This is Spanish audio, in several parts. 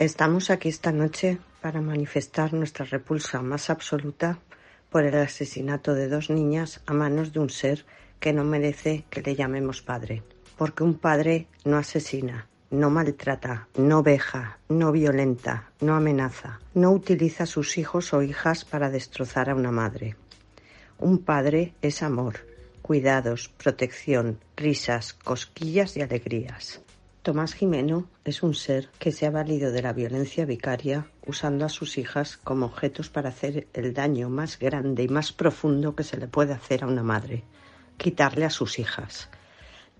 Estamos aquí esta noche para manifestar nuestra repulsa más absoluta por el asesinato de dos niñas a manos de un ser que no merece que le llamemos padre. Porque un padre no asesina, no maltrata, no veja, no violenta, no amenaza, no utiliza a sus hijos o hijas para destrozar a una madre. Un padre es amor, cuidados, protección, risas, cosquillas y alegrías. Tomás Jimeno es un ser que se ha valido de la violencia vicaria usando a sus hijas como objetos para hacer el daño más grande y más profundo que se le puede hacer a una madre, quitarle a sus hijas.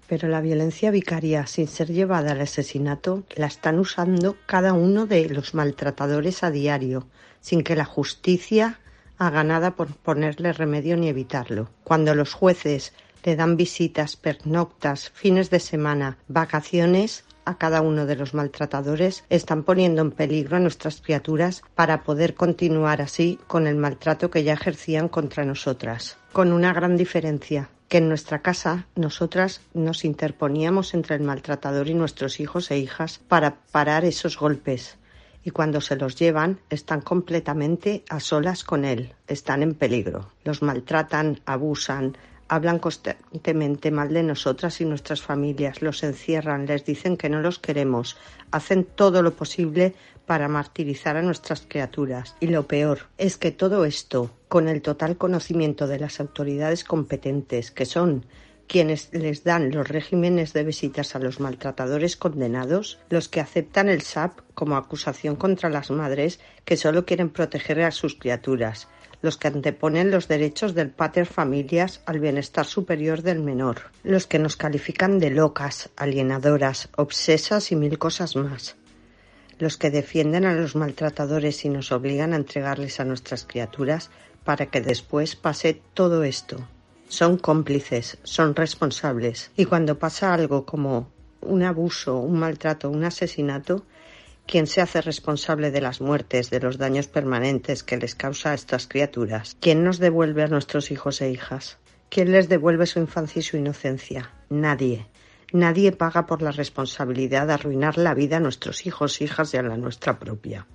Pero la violencia vicaria, sin ser llevada al asesinato, la están usando cada uno de los maltratadores a diario, sin que la justicia haga nada por ponerle remedio ni evitarlo. Cuando los jueces le dan visitas, pernoctas, fines de semana, vacaciones a cada uno de los maltratadores, están poniendo en peligro a nuestras criaturas para poder continuar así con el maltrato que ya ejercían contra nosotras. Con una gran diferencia, que en nuestra casa nosotras nos interponíamos entre el maltratador y nuestros hijos e hijas para parar esos golpes. Y cuando se los llevan, están completamente a solas con él, están en peligro. Los maltratan, abusan, hablan constantemente mal de nosotras y nuestras familias, los encierran, les dicen que no los queremos, hacen todo lo posible para martirizar a nuestras criaturas. Y lo peor es que todo esto, con el total conocimiento de las autoridades competentes, que son quienes les dan los regímenes de visitas a los maltratadores condenados, los que aceptan el SAP como acusación contra las madres que solo quieren proteger a sus criaturas, los que anteponen los derechos del pater familias al bienestar superior del menor, los que nos califican de locas, alienadoras, obsesas y mil cosas más, los que defienden a los maltratadores y nos obligan a entregarles a nuestras criaturas para que después pase todo esto. Son cómplices, son responsables y cuando pasa algo como un abuso, un maltrato, un asesinato, ¿Quién se hace responsable de las muertes, de los daños permanentes que les causa a estas criaturas? ¿Quién nos devuelve a nuestros hijos e hijas? ¿Quién les devuelve su infancia y su inocencia? Nadie. Nadie paga por la responsabilidad de arruinar la vida a nuestros hijos, hijas y a la nuestra propia.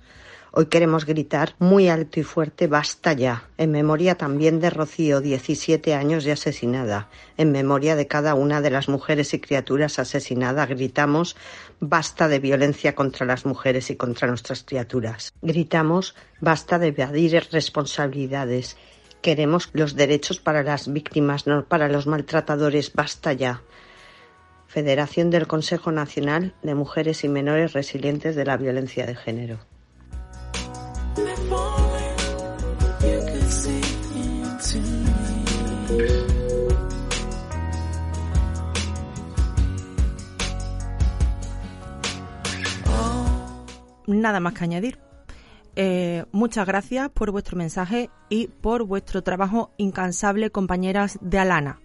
Hoy queremos gritar muy alto y fuerte basta ya, en memoria también de Rocío, 17 años y asesinada. En memoria de cada una de las mujeres y criaturas asesinadas, gritamos basta de violencia contra las mujeres y contra nuestras criaturas. Gritamos basta de evadir responsabilidades. Queremos los derechos para las víctimas, no para los maltratadores. Basta ya. Federación del Consejo Nacional de Mujeres y Menores Resilientes de la Violencia de Género. Nada más que añadir. Eh, muchas gracias por vuestro mensaje y por vuestro trabajo incansable, compañeras de Alana.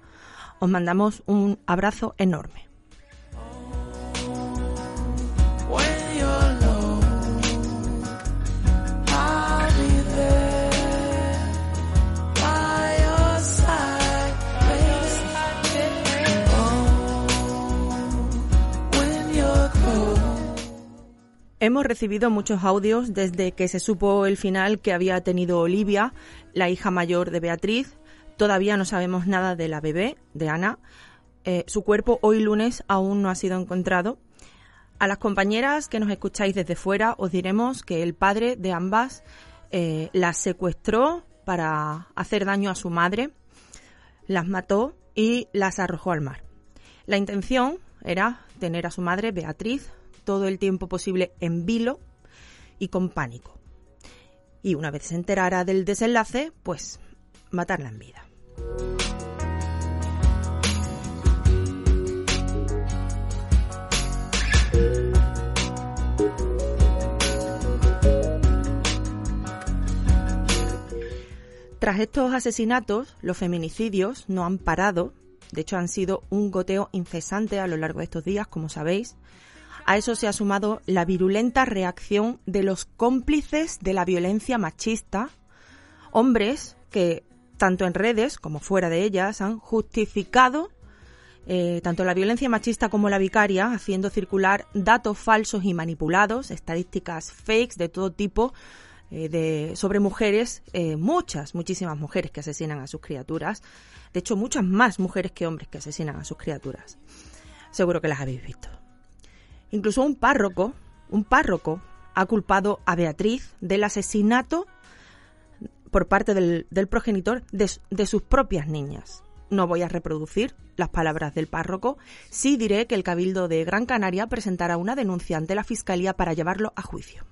Os mandamos un abrazo enorme. Hemos recibido muchos audios desde que se supo el final que había tenido Olivia, la hija mayor de Beatriz. Todavía no sabemos nada de la bebé, de Ana. Eh, su cuerpo hoy lunes aún no ha sido encontrado. A las compañeras que nos escucháis desde fuera os diremos que el padre de ambas eh, las secuestró para hacer daño a su madre, las mató y las arrojó al mar. La intención era tener a su madre, Beatriz, todo el tiempo posible en vilo y con pánico. Y una vez se enterara del desenlace, pues matarla en vida. Tras estos asesinatos, los feminicidios no han parado. De hecho, han sido un goteo incesante a lo largo de estos días, como sabéis. A eso se ha sumado la virulenta reacción de los cómplices de la violencia machista, hombres que, tanto en redes como fuera de ellas, han justificado eh, tanto la violencia machista como la vicaria, haciendo circular datos falsos y manipulados, estadísticas fakes de todo tipo, eh, de, sobre mujeres, eh, muchas, muchísimas mujeres que asesinan a sus criaturas. De hecho, muchas más mujeres que hombres que asesinan a sus criaturas. Seguro que las habéis visto. Incluso un párroco, un párroco, ha culpado a Beatriz del asesinato por parte del, progenitor de sus propias niñas no voy a reproducir las palabras del párroco, sí diré que el Cabildo de Gran Canaria presentará una denuncia ante la Fiscalía para llevarlo a juicio.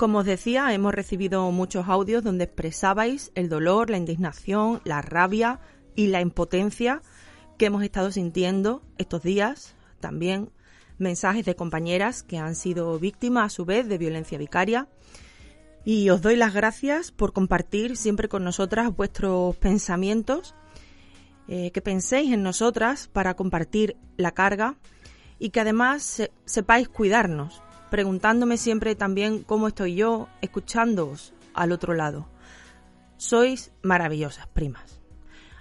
Como os decía, hemos recibido muchos audios donde expresabais el dolor, la indignación, la rabia y la impotencia que hemos estado sintiendo estos días. También mensajes de compañeras que han sido víctimas a su vez de violencia vicaria. Y os doy las gracias por compartir siempre con nosotras vuestros pensamientos, eh, que penséis en nosotras para compartir la carga y que además sepáis cuidarnos, preguntándome siempre también cómo estoy yo, escuchándoos al otro lado. Sois maravillosas, primas.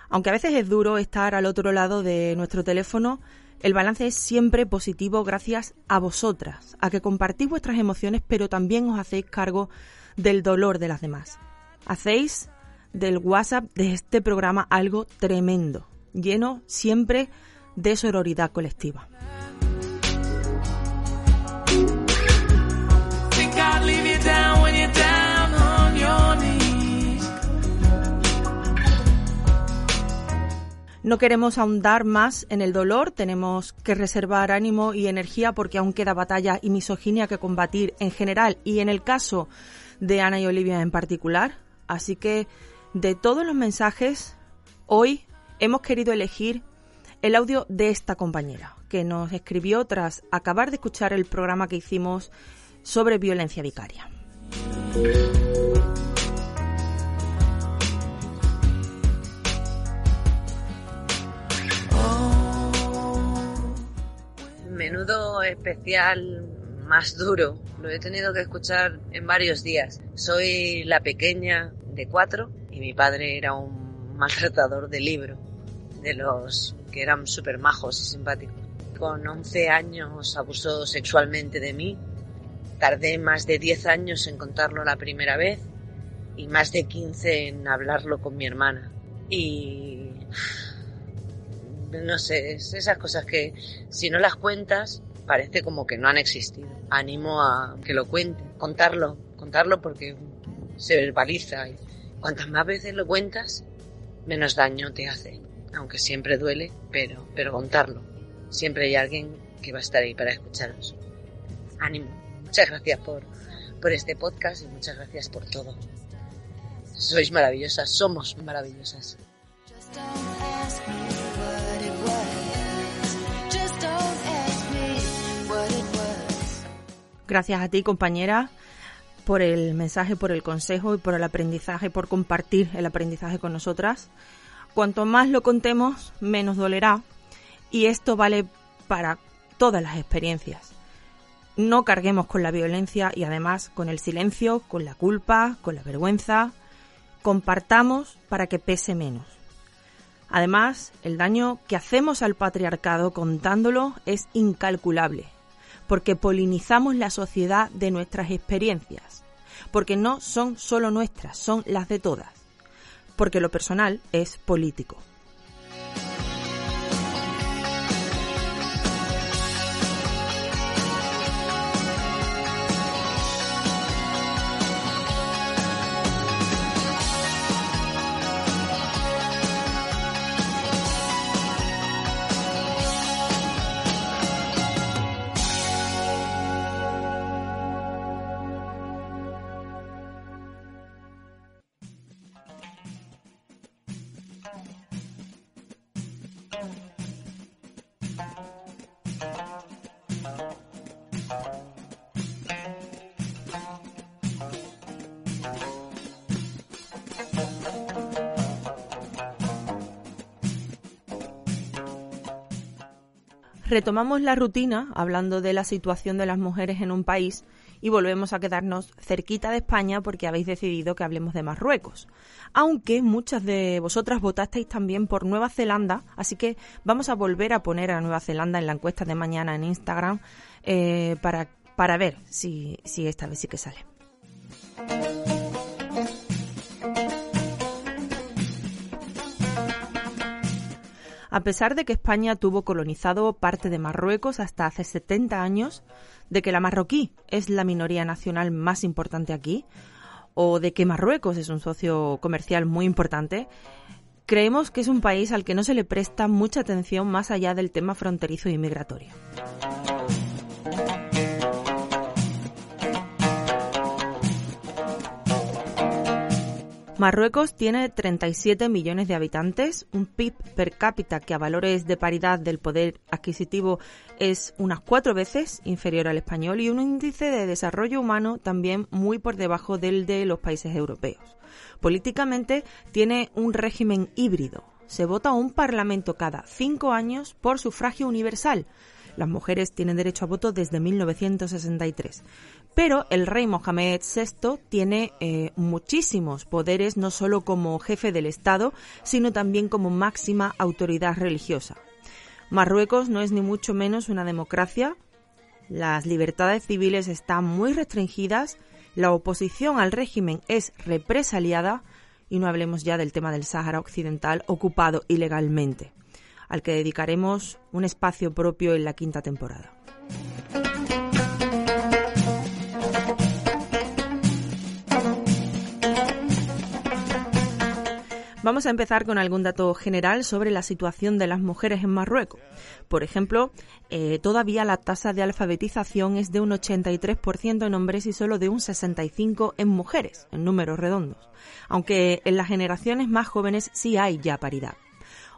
Aunque a veces es duro estar al otro lado de nuestro teléfono, el balance es siempre positivo gracias a vosotras, a que compartís vuestras emociones, pero también os hacéis cargo del dolor de las demás. Hacéis del WhatsApp de este programa algo tremendo, lleno siempre de sororidad colectiva. No queremos ahondar más en el dolor, tenemos que reservar ánimo y energía porque aún queda batalla y misoginia que combatir en general y en el caso de Ana y Olivia en particular. Así que de todos los mensajes, hoy hemos querido elegir el audio de esta compañera que nos escribió tras acabar de escuchar el programa que hicimos sobre violencia vicaria. Menudo especial más duro. Lo he tenido que escuchar en varios días. Soy la pequeña de cuatro y mi padre era un maltratador de libro, de los que eran súper majos y simpáticos. Con 11 años abusó sexualmente de mí Tardé más de 10 años en contarlo la primera vez y más de 15 en hablarlo con mi hermana. Y no sé, es esas cosas que si no las cuentas parece como que no han existido. Animo a que lo cuente, contarlo, contarlo porque se verbaliza y cuantas más veces lo cuentas, menos daño te hace. Aunque siempre duele, pero, pero contarlo. Siempre hay alguien que va a estar ahí para escucharos. Ánimo. Muchas gracias por, por este podcast y muchas gracias por todo. Sois maravillosas, somos maravillosas. Gracias a ti, compañera, por el mensaje, por el consejo y por el aprendizaje, por compartir el aprendizaje con nosotras. Cuanto más lo contemos, menos dolerá. Y esto vale para todas las experiencias no carguemos con la violencia y además con el silencio, con la culpa, con la vergüenza. Compartamos para que pese menos. Además, el daño que hacemos al patriarcado contándolo es incalculable, porque polinizamos la sociedad de nuestras experiencias, porque no son solo nuestras, son las de todas, porque lo personal es político. Retomamos la rutina hablando de la situación de las mujeres en un país y volvemos a quedarnos cerquita de España porque habéis decidido que hablemos de Marruecos. Aunque muchas de vosotras votasteis también por Nueva Zelanda, así que vamos a volver a poner a Nueva Zelanda en la encuesta de mañana en Instagram eh, para, para ver si, si esta vez sí que sale. A pesar de que España tuvo colonizado parte de Marruecos hasta hace 70 años, de que la marroquí es la minoría nacional más importante aquí, o de que Marruecos es un socio comercial muy importante, creemos que es un país al que no se le presta mucha atención más allá del tema fronterizo y migratorio. Marruecos tiene 37 millones de habitantes, un PIB per cápita que a valores de paridad del poder adquisitivo es unas cuatro veces inferior al español y un índice de desarrollo humano también muy por debajo del de los países europeos. Políticamente tiene un régimen híbrido. Se vota un parlamento cada cinco años por sufragio universal, las mujeres tienen derecho a voto desde 1963. Pero el rey Mohamed VI tiene eh, muchísimos poderes, no solo como jefe del Estado, sino también como máxima autoridad religiosa. Marruecos no es ni mucho menos una democracia. Las libertades civiles están muy restringidas, la oposición al régimen es represaliada y no hablemos ya del tema del Sáhara Occidental ocupado ilegalmente al que dedicaremos un espacio propio en la quinta temporada. Vamos a empezar con algún dato general sobre la situación de las mujeres en Marruecos. Por ejemplo, eh, todavía la tasa de alfabetización es de un 83% en hombres y solo de un 65% en mujeres, en números redondos, aunque en las generaciones más jóvenes sí hay ya paridad.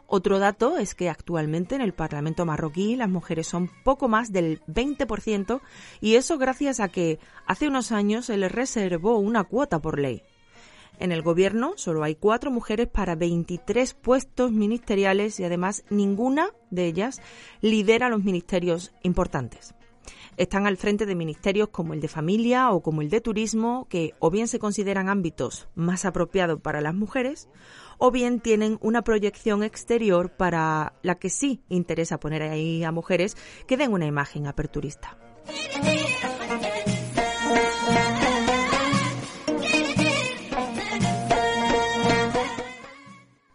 Otro dato es que actualmente en el Parlamento marroquí las mujeres son poco más del 20% y eso gracias a que hace unos años se les reservó una cuota por ley. En el gobierno solo hay cuatro mujeres para 23 puestos ministeriales y además ninguna de ellas lidera los ministerios importantes. Están al frente de ministerios como el de familia o como el de turismo, que o bien se consideran ámbitos más apropiados para las mujeres, o bien tienen una proyección exterior para la que sí interesa poner ahí a mujeres que den una imagen aperturista.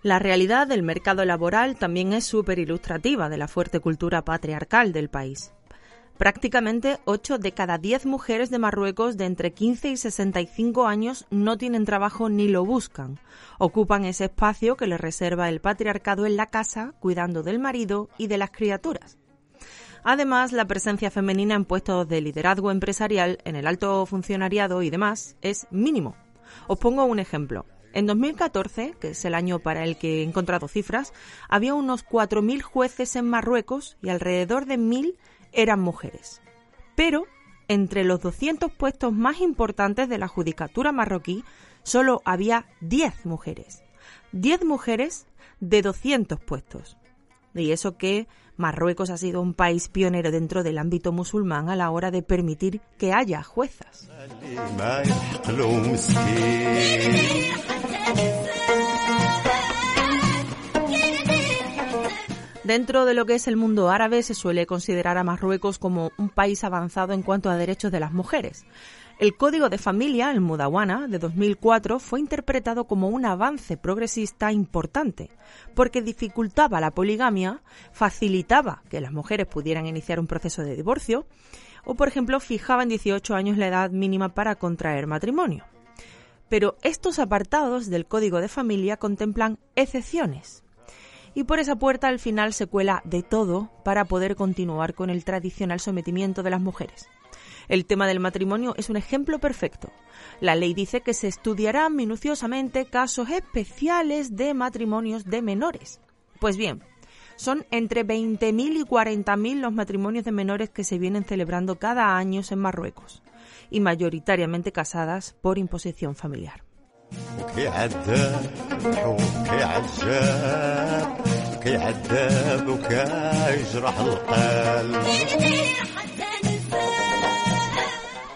La realidad del mercado laboral también es súper ilustrativa de la fuerte cultura patriarcal del país. Prácticamente 8 de cada 10 mujeres de Marruecos de entre 15 y 65 años no tienen trabajo ni lo buscan. Ocupan ese espacio que les reserva el patriarcado en la casa, cuidando del marido y de las criaturas. Además, la presencia femenina en puestos de liderazgo empresarial, en el alto funcionariado y demás es mínimo. Os pongo un ejemplo. En 2014, que es el año para el que he encontrado cifras, había unos 4.000 jueces en Marruecos y alrededor de 1.000 eran mujeres. Pero entre los 200 puestos más importantes de la judicatura marroquí solo había 10 mujeres. 10 mujeres de 200 puestos. Y eso que Marruecos ha sido un país pionero dentro del ámbito musulmán a la hora de permitir que haya juezas. Dentro de lo que es el mundo árabe se suele considerar a Marruecos como un país avanzado en cuanto a derechos de las mujeres. El Código de Familia, el Mudawana, de 2004, fue interpretado como un avance progresista importante, porque dificultaba la poligamia, facilitaba que las mujeres pudieran iniciar un proceso de divorcio, o, por ejemplo, fijaba en 18 años la edad mínima para contraer matrimonio. Pero estos apartados del Código de Familia contemplan excepciones, y por esa puerta al final se cuela de todo para poder continuar con el tradicional sometimiento de las mujeres. El tema del matrimonio es un ejemplo perfecto. La ley dice que se estudiarán minuciosamente casos especiales de matrimonios de menores. Pues bien, son entre 20.000 y 40.000 los matrimonios de menores que se vienen celebrando cada año en Marruecos, y mayoritariamente casadas por imposición familiar.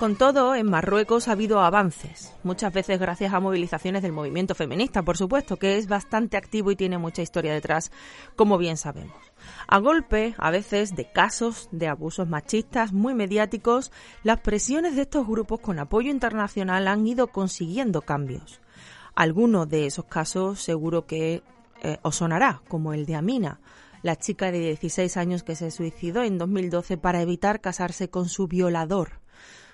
Con todo, en Marruecos ha habido avances, muchas veces gracias a movilizaciones del movimiento feminista, por supuesto, que es bastante activo y tiene mucha historia detrás, como bien sabemos. A golpe, a veces, de casos de abusos machistas muy mediáticos, las presiones de estos grupos con apoyo internacional han ido consiguiendo cambios. Algunos de esos casos seguro que eh, os sonará, como el de Amina, la chica de 16 años que se suicidó en 2012 para evitar casarse con su violador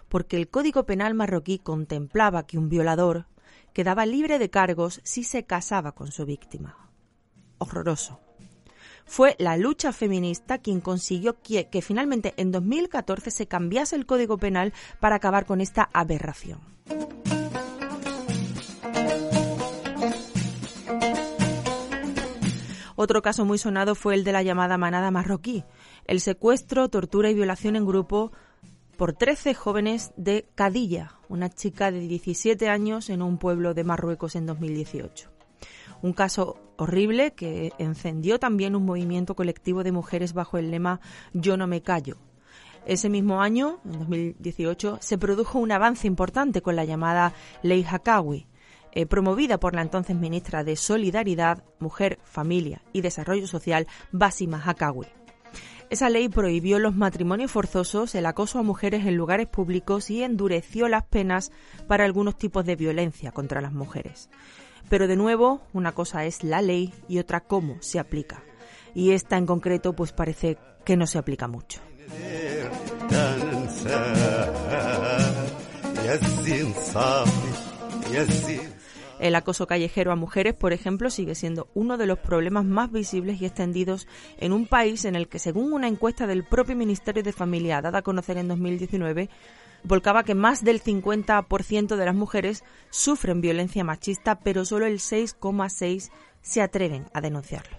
porque el Código Penal marroquí contemplaba que un violador quedaba libre de cargos si se casaba con su víctima. Horroroso. Fue la lucha feminista quien consiguió que, finalmente en 2014 se cambiase el Código Penal para acabar con esta aberración. Otro caso muy sonado fue el de la llamada manada marroquí, el secuestro, tortura y violación en grupo por 13 jóvenes de Cadilla, una chica de 17 años en un pueblo de Marruecos en 2018. Un caso horrible que encendió también un movimiento colectivo de mujeres bajo el lema Yo no me callo. Ese mismo año, en 2018, se produjo un avance importante con la llamada Ley Hakawi, eh, promovida por la entonces ministra de Solidaridad, Mujer, Familia y Desarrollo Social, Basima Hakawi. Esa ley prohibió los matrimonios forzosos, el acoso a mujeres en lugares públicos y endureció las penas para algunos tipos de violencia contra las mujeres. Pero de nuevo, una cosa es la ley y otra cómo se aplica. Y esta en concreto pues parece que no se aplica mucho. El acoso callejero a mujeres, por ejemplo, sigue siendo uno de los problemas más visibles y extendidos en un país en el que, según una encuesta del propio Ministerio de Familia dada a conocer en 2019, volcaba que más del 50% de las mujeres sufren violencia machista, pero solo el 6,6% se atreven a denunciarlo.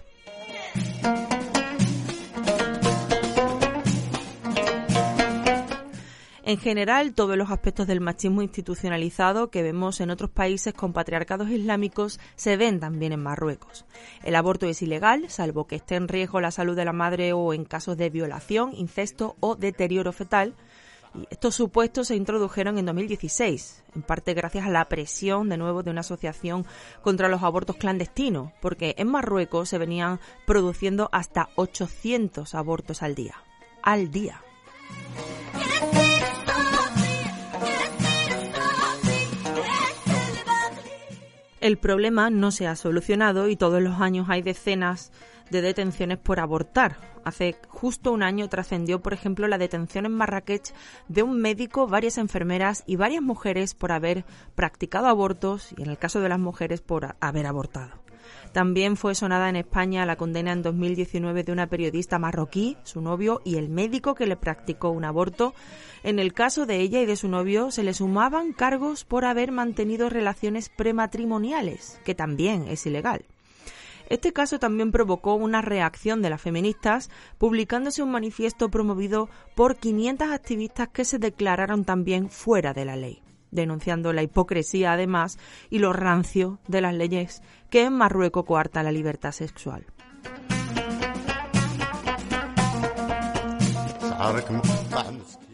En general, todos los aspectos del machismo institucionalizado que vemos en otros países con patriarcados islámicos se ven también en Marruecos. El aborto es ilegal, salvo que esté en riesgo la salud de la madre o en casos de violación, incesto o deterioro fetal. Estos supuestos se introdujeron en 2016, en parte gracias a la presión de nuevo de una asociación contra los abortos clandestinos, porque en Marruecos se venían produciendo hasta 800 abortos al día. Al día. El problema no se ha solucionado y todos los años hay decenas de detenciones por abortar. Hace justo un año trascendió, por ejemplo, la detención en Marrakech de un médico, varias enfermeras y varias mujeres por haber practicado abortos y, en el caso de las mujeres, por haber abortado. También fue sonada en España la condena en 2019 de una periodista marroquí, su novio y el médico que le practicó un aborto. En el caso de ella y de su novio se le sumaban cargos por haber mantenido relaciones prematrimoniales, que también es ilegal. Este caso también provocó una reacción de las feministas, publicándose un manifiesto promovido por 500 activistas que se declararon también fuera de la ley denunciando la hipocresía además y lo rancio de las leyes que en Marruecos coartan la libertad sexual.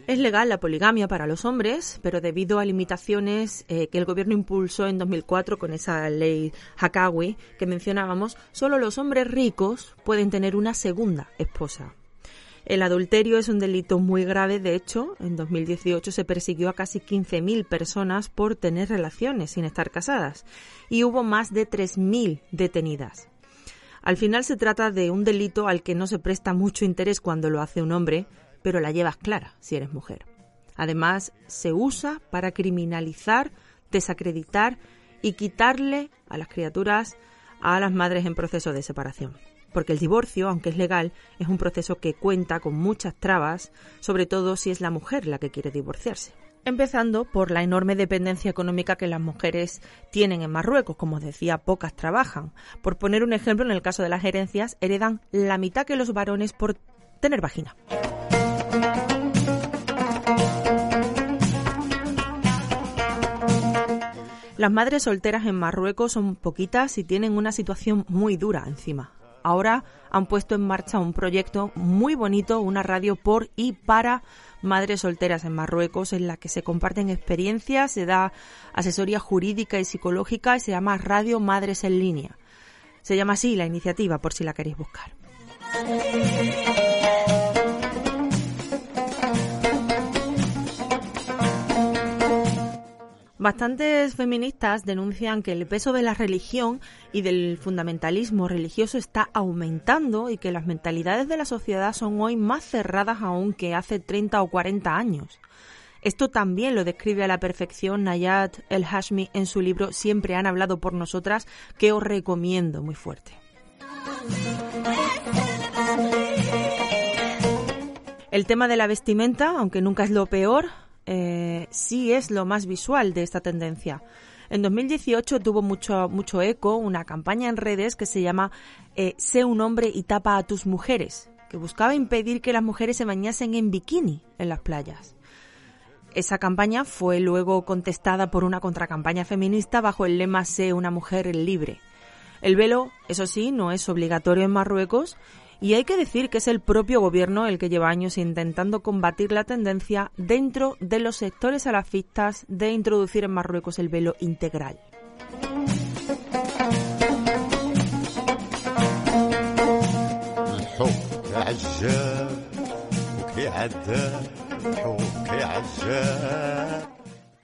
Es legal la poligamia para los hombres, pero debido a limitaciones eh, que el gobierno impulsó en 2004 con esa ley Hakawi que mencionábamos, solo los hombres ricos pueden tener una segunda esposa. El adulterio es un delito muy grave, de hecho, en 2018 se persiguió a casi 15.000 personas por tener relaciones sin estar casadas y hubo más de 3.000 detenidas. Al final se trata de un delito al que no se presta mucho interés cuando lo hace un hombre, pero la llevas clara si eres mujer. Además, se usa para criminalizar, desacreditar y quitarle a las criaturas a las madres en proceso de separación porque el divorcio, aunque es legal, es un proceso que cuenta con muchas trabas, sobre todo si es la mujer la que quiere divorciarse. Empezando por la enorme dependencia económica que las mujeres tienen en Marruecos, como os decía, pocas trabajan. Por poner un ejemplo, en el caso de las herencias, heredan la mitad que los varones por tener vagina. Las madres solteras en Marruecos son poquitas y tienen una situación muy dura encima ahora han puesto en marcha un proyecto muy bonito, una radio por y para madres solteras en Marruecos, en la que se comparten experiencias, se da asesoría jurídica y psicológica y se llama Radio Madres en Línea. Se llama así la iniciativa, por si la queréis buscar. Bastantes feministas denuncian que el peso de la religión y del fundamentalismo religioso está aumentando y que las mentalidades de la sociedad son hoy más cerradas aún que hace 30 o 40 años. Esto también lo describe a la perfección Nayat El Hashmi en su libro Siempre han hablado por nosotras, que os recomiendo muy fuerte. El tema de la vestimenta, aunque nunca es lo peor, eh, sí es lo más visual de esta tendencia. En 2018 tuvo mucho, mucho eco una campaña en redes que se llama eh, Sé un hombre y tapa a tus mujeres, que buscaba impedir que las mujeres se bañasen en bikini en las playas. Esa campaña fue luego contestada por una contracampaña feminista bajo el lema Sé una mujer libre. El velo, eso sí, no es obligatorio en Marruecos y hay que decir que es el propio gobierno el que lleva años intentando combatir la tendencia dentro de los sectores salafistas de introducir en Marruecos el velo integral.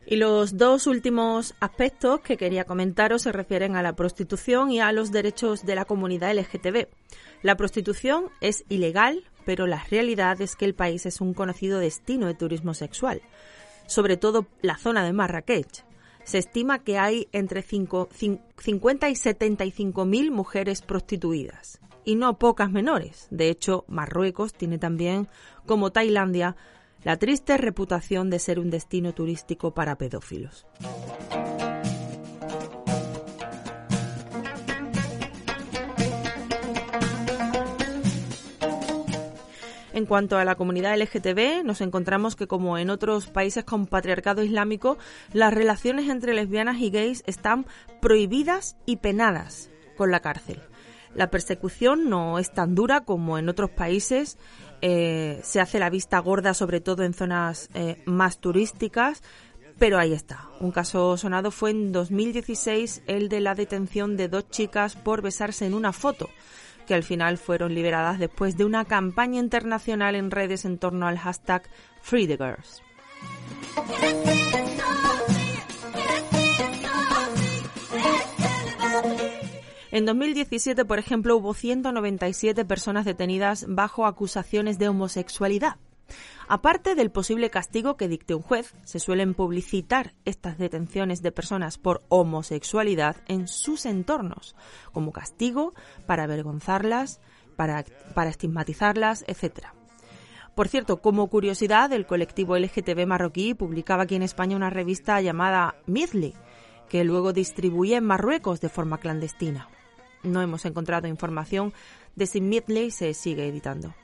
Y los dos últimos aspectos que quería comentaros se refieren a la prostitución y a los derechos de la comunidad LGTB. La prostitución es ilegal, pero la realidad es que el país es un conocido destino de turismo sexual, sobre todo la zona de Marrakech. Se estima que hay entre 50 y 75 mil mujeres prostituidas, y no pocas menores. De hecho, Marruecos tiene también, como Tailandia, la triste reputación de ser un destino turístico para pedófilos. En cuanto a la comunidad LGTB, nos encontramos que como en otros países con patriarcado islámico, las relaciones entre lesbianas y gays están prohibidas y penadas con la cárcel. La persecución no es tan dura como en otros países. Eh, se hace la vista gorda, sobre todo en zonas eh, más turísticas, pero ahí está. Un caso sonado fue en 2016 el de la detención de dos chicas por besarse en una foto que al final fueron liberadas después de una campaña internacional en redes en torno al hashtag Free the Girls. En 2017, por ejemplo, hubo 197 personas detenidas bajo acusaciones de homosexualidad. Aparte del posible castigo que dicte un juez, se suelen publicitar estas detenciones de personas por homosexualidad en sus entornos, como castigo para avergonzarlas, para, para estigmatizarlas, etc. Por cierto, como curiosidad, el colectivo LGTB marroquí publicaba aquí en España una revista llamada Midley, que luego distribuía en Marruecos de forma clandestina. No hemos encontrado información de si Midley se sigue editando.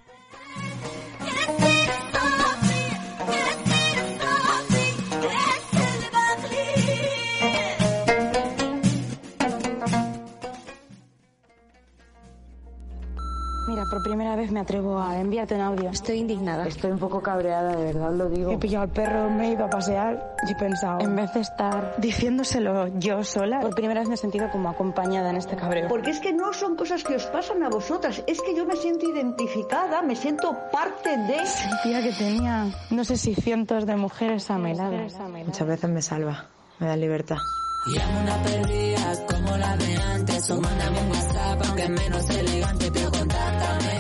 Por primera vez me atrevo a enviarte un audio. Estoy indignada. Estoy un poco cabreada, de verdad lo digo. He pillado al perro, me he ido a pasear y he pensado, en vez de estar diciéndoselo yo sola, por primera vez me he sentido como acompañada en este cabreo. Porque es que no son cosas que os pasan a vosotras, es que yo me siento identificada, me siento parte de... Sentía que tenía, no sé si cientos de mujeres a mi lado. Muchas veces me salva, me da libertad. Llamo una perdida como la de antes o mándame un WhatsApp aunque menos elegante pero contáctame.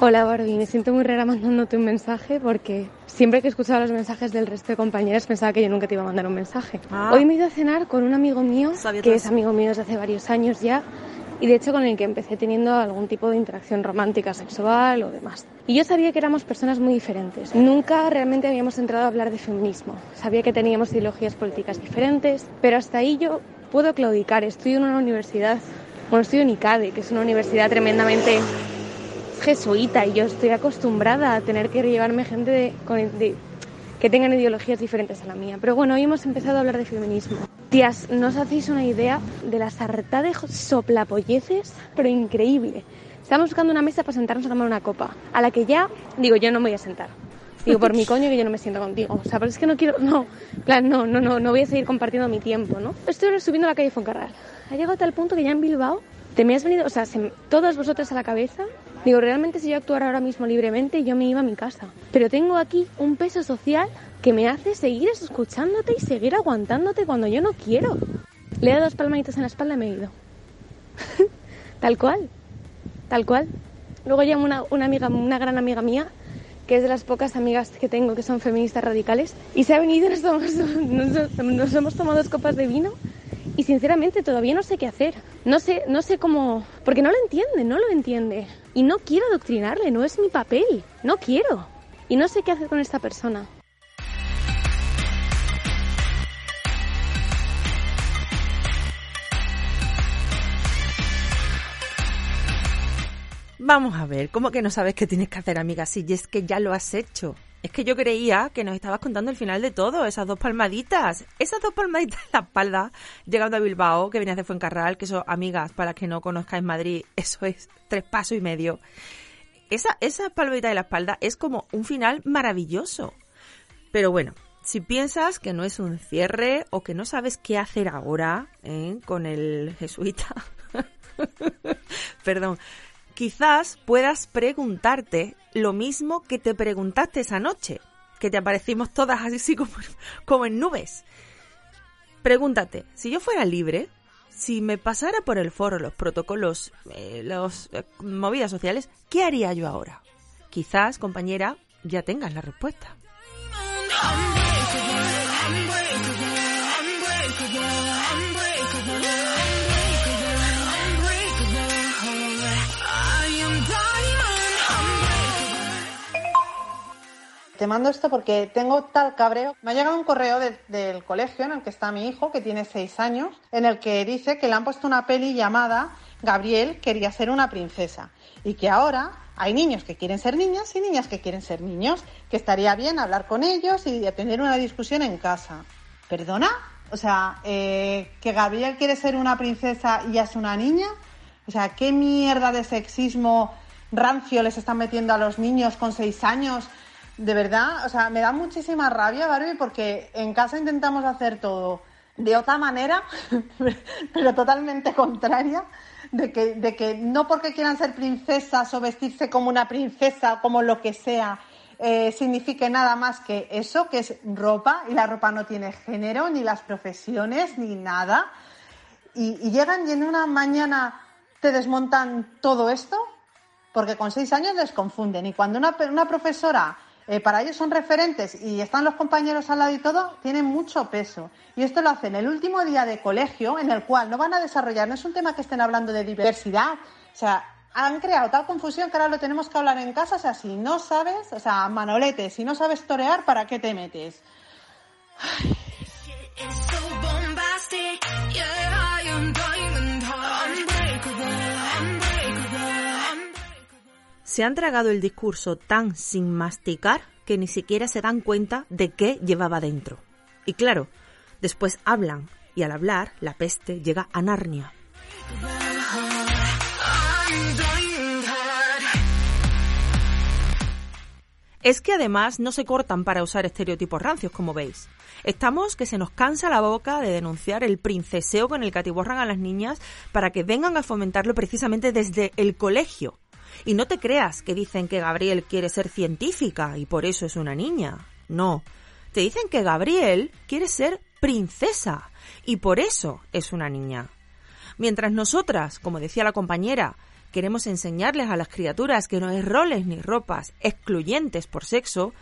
Hola Barbie, me siento muy rara mandándote un mensaje porque siempre que escuchaba los mensajes del resto de compañeras pensaba que yo nunca te iba a mandar un mensaje. Ah. Hoy me he ido a cenar con un amigo mío, que es amigo mío desde hace varios años ya, y de hecho con el que empecé teniendo algún tipo de interacción romántica, sexual o demás. Y yo sabía que éramos personas muy diferentes. Nunca realmente habíamos entrado a hablar de feminismo. Sabía que teníamos ideologías políticas diferentes, pero hasta ahí yo puedo claudicar. Estoy en una universidad, bueno, estoy en ICADE, que es una universidad tremendamente jesuita y yo estoy acostumbrada a tener que llevarme gente que tengan ideologías diferentes a la mía. Pero bueno, hoy hemos empezado a hablar de feminismo. Tías, no hacéis una idea de la sarta de soplapolleces, pero increíble. Estamos buscando una mesa para sentarnos a tomar una copa, a la que ya digo, yo no me voy a sentar. Digo, por mi coño que yo no me siento contigo. O sea, pero es que no quiero, no, plan, no, no, no, no voy a seguir compartiendo mi tiempo, ¿no? Estoy subiendo la calle Foncarral. Ha llegado a tal punto que ya en Bilbao te me has venido, o sea, todas vosotras a la cabeza. Digo, realmente si yo actuara ahora mismo libremente, yo me iba a mi casa. Pero tengo aquí un peso social que me hace seguir escuchándote y seguir aguantándote cuando yo no quiero. Le he dado dos palmaditas en la espalda y me he ido. tal cual, tal cual. Luego llamo una, una amiga, una gran amiga mía, que es de las pocas amigas que tengo que son feministas radicales, y se ha venido, nos, nos, nos hemos tomado dos copas de vino y sinceramente todavía no sé qué hacer. No sé, no sé cómo, porque no lo entiende, no lo entiende. Y no quiero adoctrinarle, no es mi papel, no quiero. Y no sé qué hacer con esta persona. Vamos a ver, ¿cómo que no sabes qué tienes que hacer, amiga? Si es que ya lo has hecho. Es que yo creía que nos estabas contando el final de todo, esas dos palmaditas. Esas dos palmaditas en la espalda, llegando a Bilbao, que venías de Fuencarral, que eso, amigas, para que no conozcáis Madrid, eso es tres pasos y medio. Esa, esa palmadita de la espalda es como un final maravilloso. Pero bueno, si piensas que no es un cierre o que no sabes qué hacer ahora ¿eh? con el jesuita, perdón, quizás puedas preguntarte lo mismo que te preguntaste esa noche, que te aparecimos todas así como, como en nubes. Pregúntate, si yo fuera libre, si me pasara por el foro los protocolos, eh, las eh, movidas sociales, ¿qué haría yo ahora? Quizás, compañera, ya tengas la respuesta. Te mando esto porque tengo tal cabreo. Me ha llegado un correo del colegio en el que está mi hijo, que tiene seis años, en el que dice que le han puesto una peli llamada Gabriel quería ser una princesa y que ahora hay niños que quieren ser niñas y niñas que quieren ser niños, que estaría bien hablar con ellos y tener una discusión en casa. ¿Perdona? O sea, eh, que Gabriel quiere ser una princesa y ya es una niña. O sea, ¿qué mierda de sexismo rancio les están metiendo a los niños con seis años de verdad, o sea, me da muchísima rabia, Barbie, porque en casa intentamos hacer todo de otra manera, pero totalmente contraria, de que, de que no porque quieran ser princesas o vestirse como una princesa o como lo que sea, eh, signifique nada más que eso, que es ropa, y la ropa no tiene género, ni las profesiones, ni nada. Y, llegan y en una mañana te desmontan todo esto, porque con seis años les confunden. Y cuando una, una profesora eh, para ellos son referentes y están los compañeros al lado y todo, tienen mucho peso. Y esto lo hacen el último día de colegio, en el cual no van a desarrollar, no es un tema que estén hablando de diversidad, o sea, han creado tal confusión que ahora lo tenemos que hablar en casa, o sea, si no sabes, o sea, manolete, si no sabes torear, ¿para qué te metes? Se han tragado el discurso tan sin masticar que ni siquiera se dan cuenta de qué llevaba dentro. Y claro, después hablan, y al hablar, la peste llega a Narnia. Es que además no se cortan para usar estereotipos rancios, como veis. Estamos que se nos cansa la boca de denunciar el princeseo con el que atiborran a las niñas para que vengan a fomentarlo precisamente desde el colegio. Y no te creas que dicen que Gabriel quiere ser científica y por eso es una niña. No. Te dicen que Gabriel quiere ser princesa y por eso es una niña. Mientras nosotras, como decía la compañera, queremos enseñarles a las criaturas que no hay roles ni ropas excluyentes por sexo,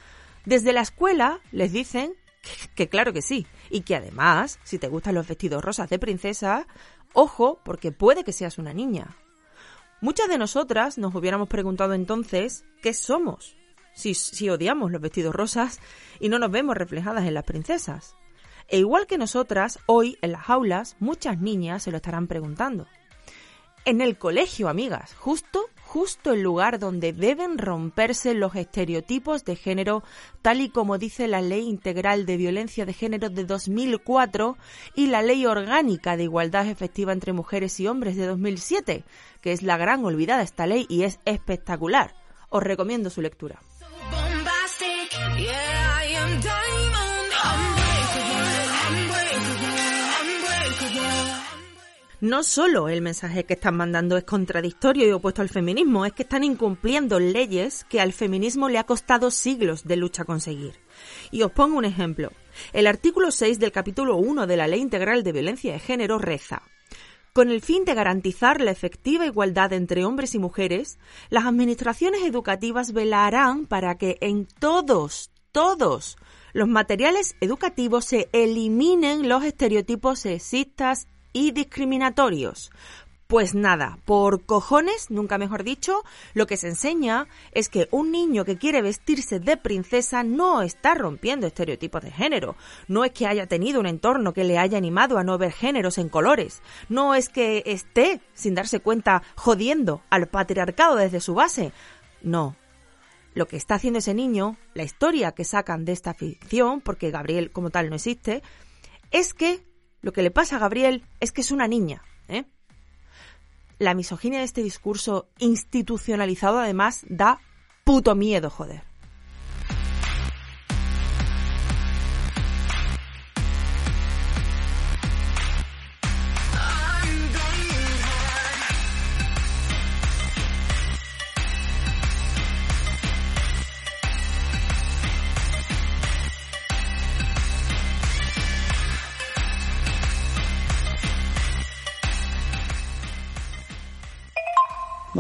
desde la escuela les dicen que, que, claro que sí, y que además, si te gustan los vestidos rosas de princesa, ojo, porque puede que seas una niña. Muchas de nosotras nos hubiéramos preguntado entonces qué somos, si, si odiamos los vestidos rosas y no nos vemos reflejadas en las princesas. E igual que nosotras, hoy en las aulas muchas niñas se lo estarán preguntando. En el colegio, amigas, justo, justo el lugar donde deben romperse los estereotipos de género, tal y como dice la Ley Integral de Violencia de Género de 2004 y la Ley Orgánica de Igualdad Efectiva entre Mujeres y Hombres de 2007, que es la gran olvidada esta ley y es espectacular. Os recomiendo su lectura. No solo el mensaje que están mandando es contradictorio y opuesto al feminismo, es que están incumpliendo leyes que al feminismo le ha costado siglos de lucha conseguir. Y os pongo un ejemplo. El artículo 6 del capítulo 1 de la Ley Integral de Violencia de Género reza con el fin de garantizar la efectiva igualdad entre hombres y mujeres, las administraciones educativas velarán para que en todos, todos los materiales educativos se eliminen los estereotipos sexistas y discriminatorios. Pues nada, por cojones, nunca mejor dicho, lo que se enseña es que un niño que quiere vestirse de princesa no está rompiendo estereotipos de género, no es que haya tenido un entorno que le haya animado a no ver géneros en colores, no es que esté, sin darse cuenta, jodiendo al patriarcado desde su base, no. Lo que está haciendo ese niño, la historia que sacan de esta ficción, porque Gabriel como tal no existe, es que lo que le pasa a Gabriel es que es una niña. ¿eh? La misoginia de este discurso institucionalizado además da puto miedo, joder.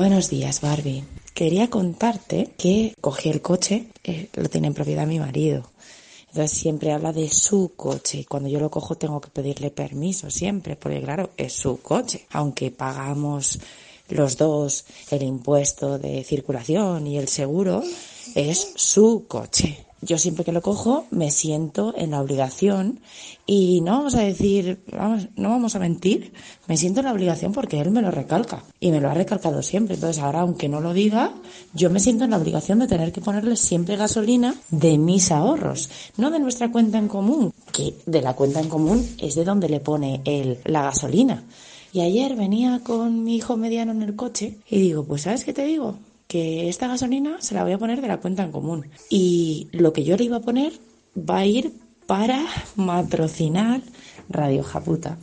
Buenos días, Barbie. Quería contarte que cogí el coche, eh, lo tiene en propiedad mi marido. Entonces siempre habla de su coche y cuando yo lo cojo tengo que pedirle permiso siempre, porque claro, es su coche. Aunque pagamos los dos el impuesto de circulación y el seguro, es su coche yo siempre que lo cojo me siento en la obligación y no vamos a decir, vamos, no vamos a mentir, me siento en la obligación porque él me lo recalca y me lo ha recalcado siempre. Entonces ahora, aunque no lo diga, yo me siento en la obligación de tener que ponerle siempre gasolina de mis ahorros, no de nuestra cuenta en común, que de la cuenta en común es de donde le pone él la gasolina. Y ayer venía con mi hijo mediano en el coche y digo, pues ¿sabes qué te digo? Que esta gasolina se la voy a poner de la cuenta en común. Y lo que yo le iba a poner va a ir para patrocinar Radio Japuta.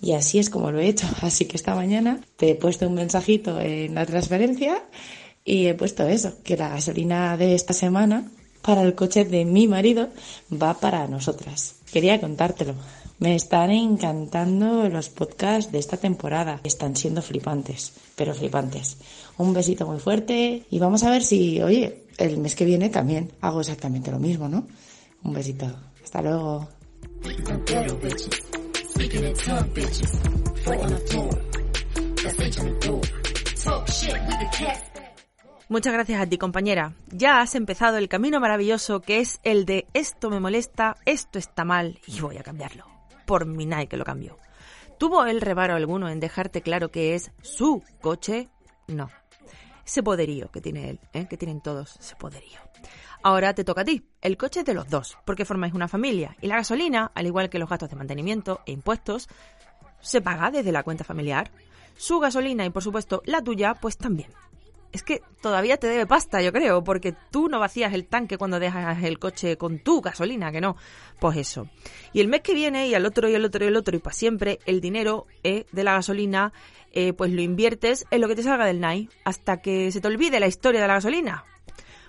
Y así es como lo he hecho. Así que esta mañana te he puesto un mensajito en la transferencia y he puesto eso, que la gasolina de esta semana para el coche de mi marido va para nosotras. Quería contártelo. Me están encantando los podcasts de esta temporada. Están siendo flipantes, pero flipantes. Un besito muy fuerte y vamos a ver si, oye, el mes que viene también hago exactamente lo mismo, ¿no? Un besito. Hasta luego. Muchas gracias a ti, compañera. Ya has empezado el camino maravilloso que es el de esto me molesta, esto está mal y voy a cambiarlo. Por mi Nike que lo cambió. ¿Tuvo el reparo alguno en dejarte claro que es su coche? No ese poderío que tiene él, ¿eh? que tienen todos ese poderío. Ahora te toca a ti. El coche es de los dos, porque formáis una familia. Y la gasolina, al igual que los gastos de mantenimiento e impuestos, se paga desde la cuenta familiar. Su gasolina y, por supuesto, la tuya, pues también. Es que todavía te debe pasta, yo creo, porque tú no vacías el tanque cuando dejas el coche con tu gasolina, que no. Pues eso. Y el mes que viene, y al otro, y al otro, y al otro, y para siempre, el dinero eh, de la gasolina eh, pues lo inviertes en lo que te salga del NAI hasta que se te olvide la historia de la gasolina.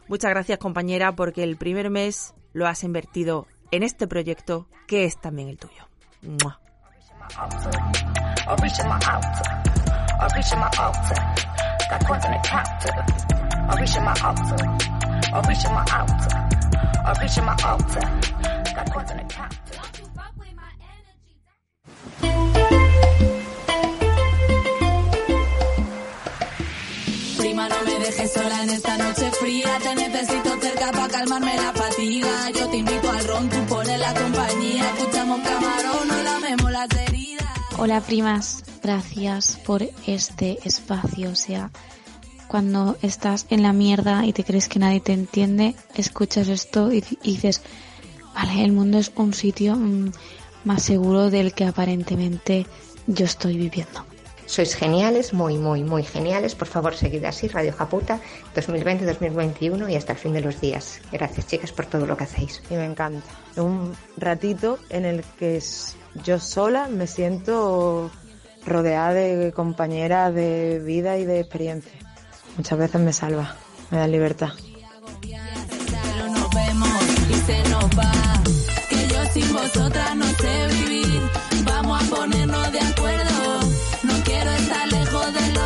Muchas gracias compañera porque el primer mes lo has invertido en este proyecto que es también el tuyo. No me dejes sola en esta noche fría. Te necesito cerca para calmarme la fatiga. Yo te invito al ron, tú pones la compañía. Escuchamos camarón, no lamemos las heridas. Hola primas, gracias por este espacio. O sea, cuando estás en la mierda y te crees que nadie te entiende, escuchas esto y, dices, vale, el mundo es un sitio mm, más seguro del que aparentemente yo estoy viviendo. Sois geniales, muy, muy, muy geniales. Por favor, seguid así, Radio Japuta, 2020-2021 y hasta el fin de los días. Gracias, chicas, por todo lo que hacéis. Y me encanta. Un ratito en el que yo sola me siento rodeada de compañeras de vida y de experiencia. Muchas veces me salva, me da libertad. no sé vivir. Vamos a ponernos de acuerdo.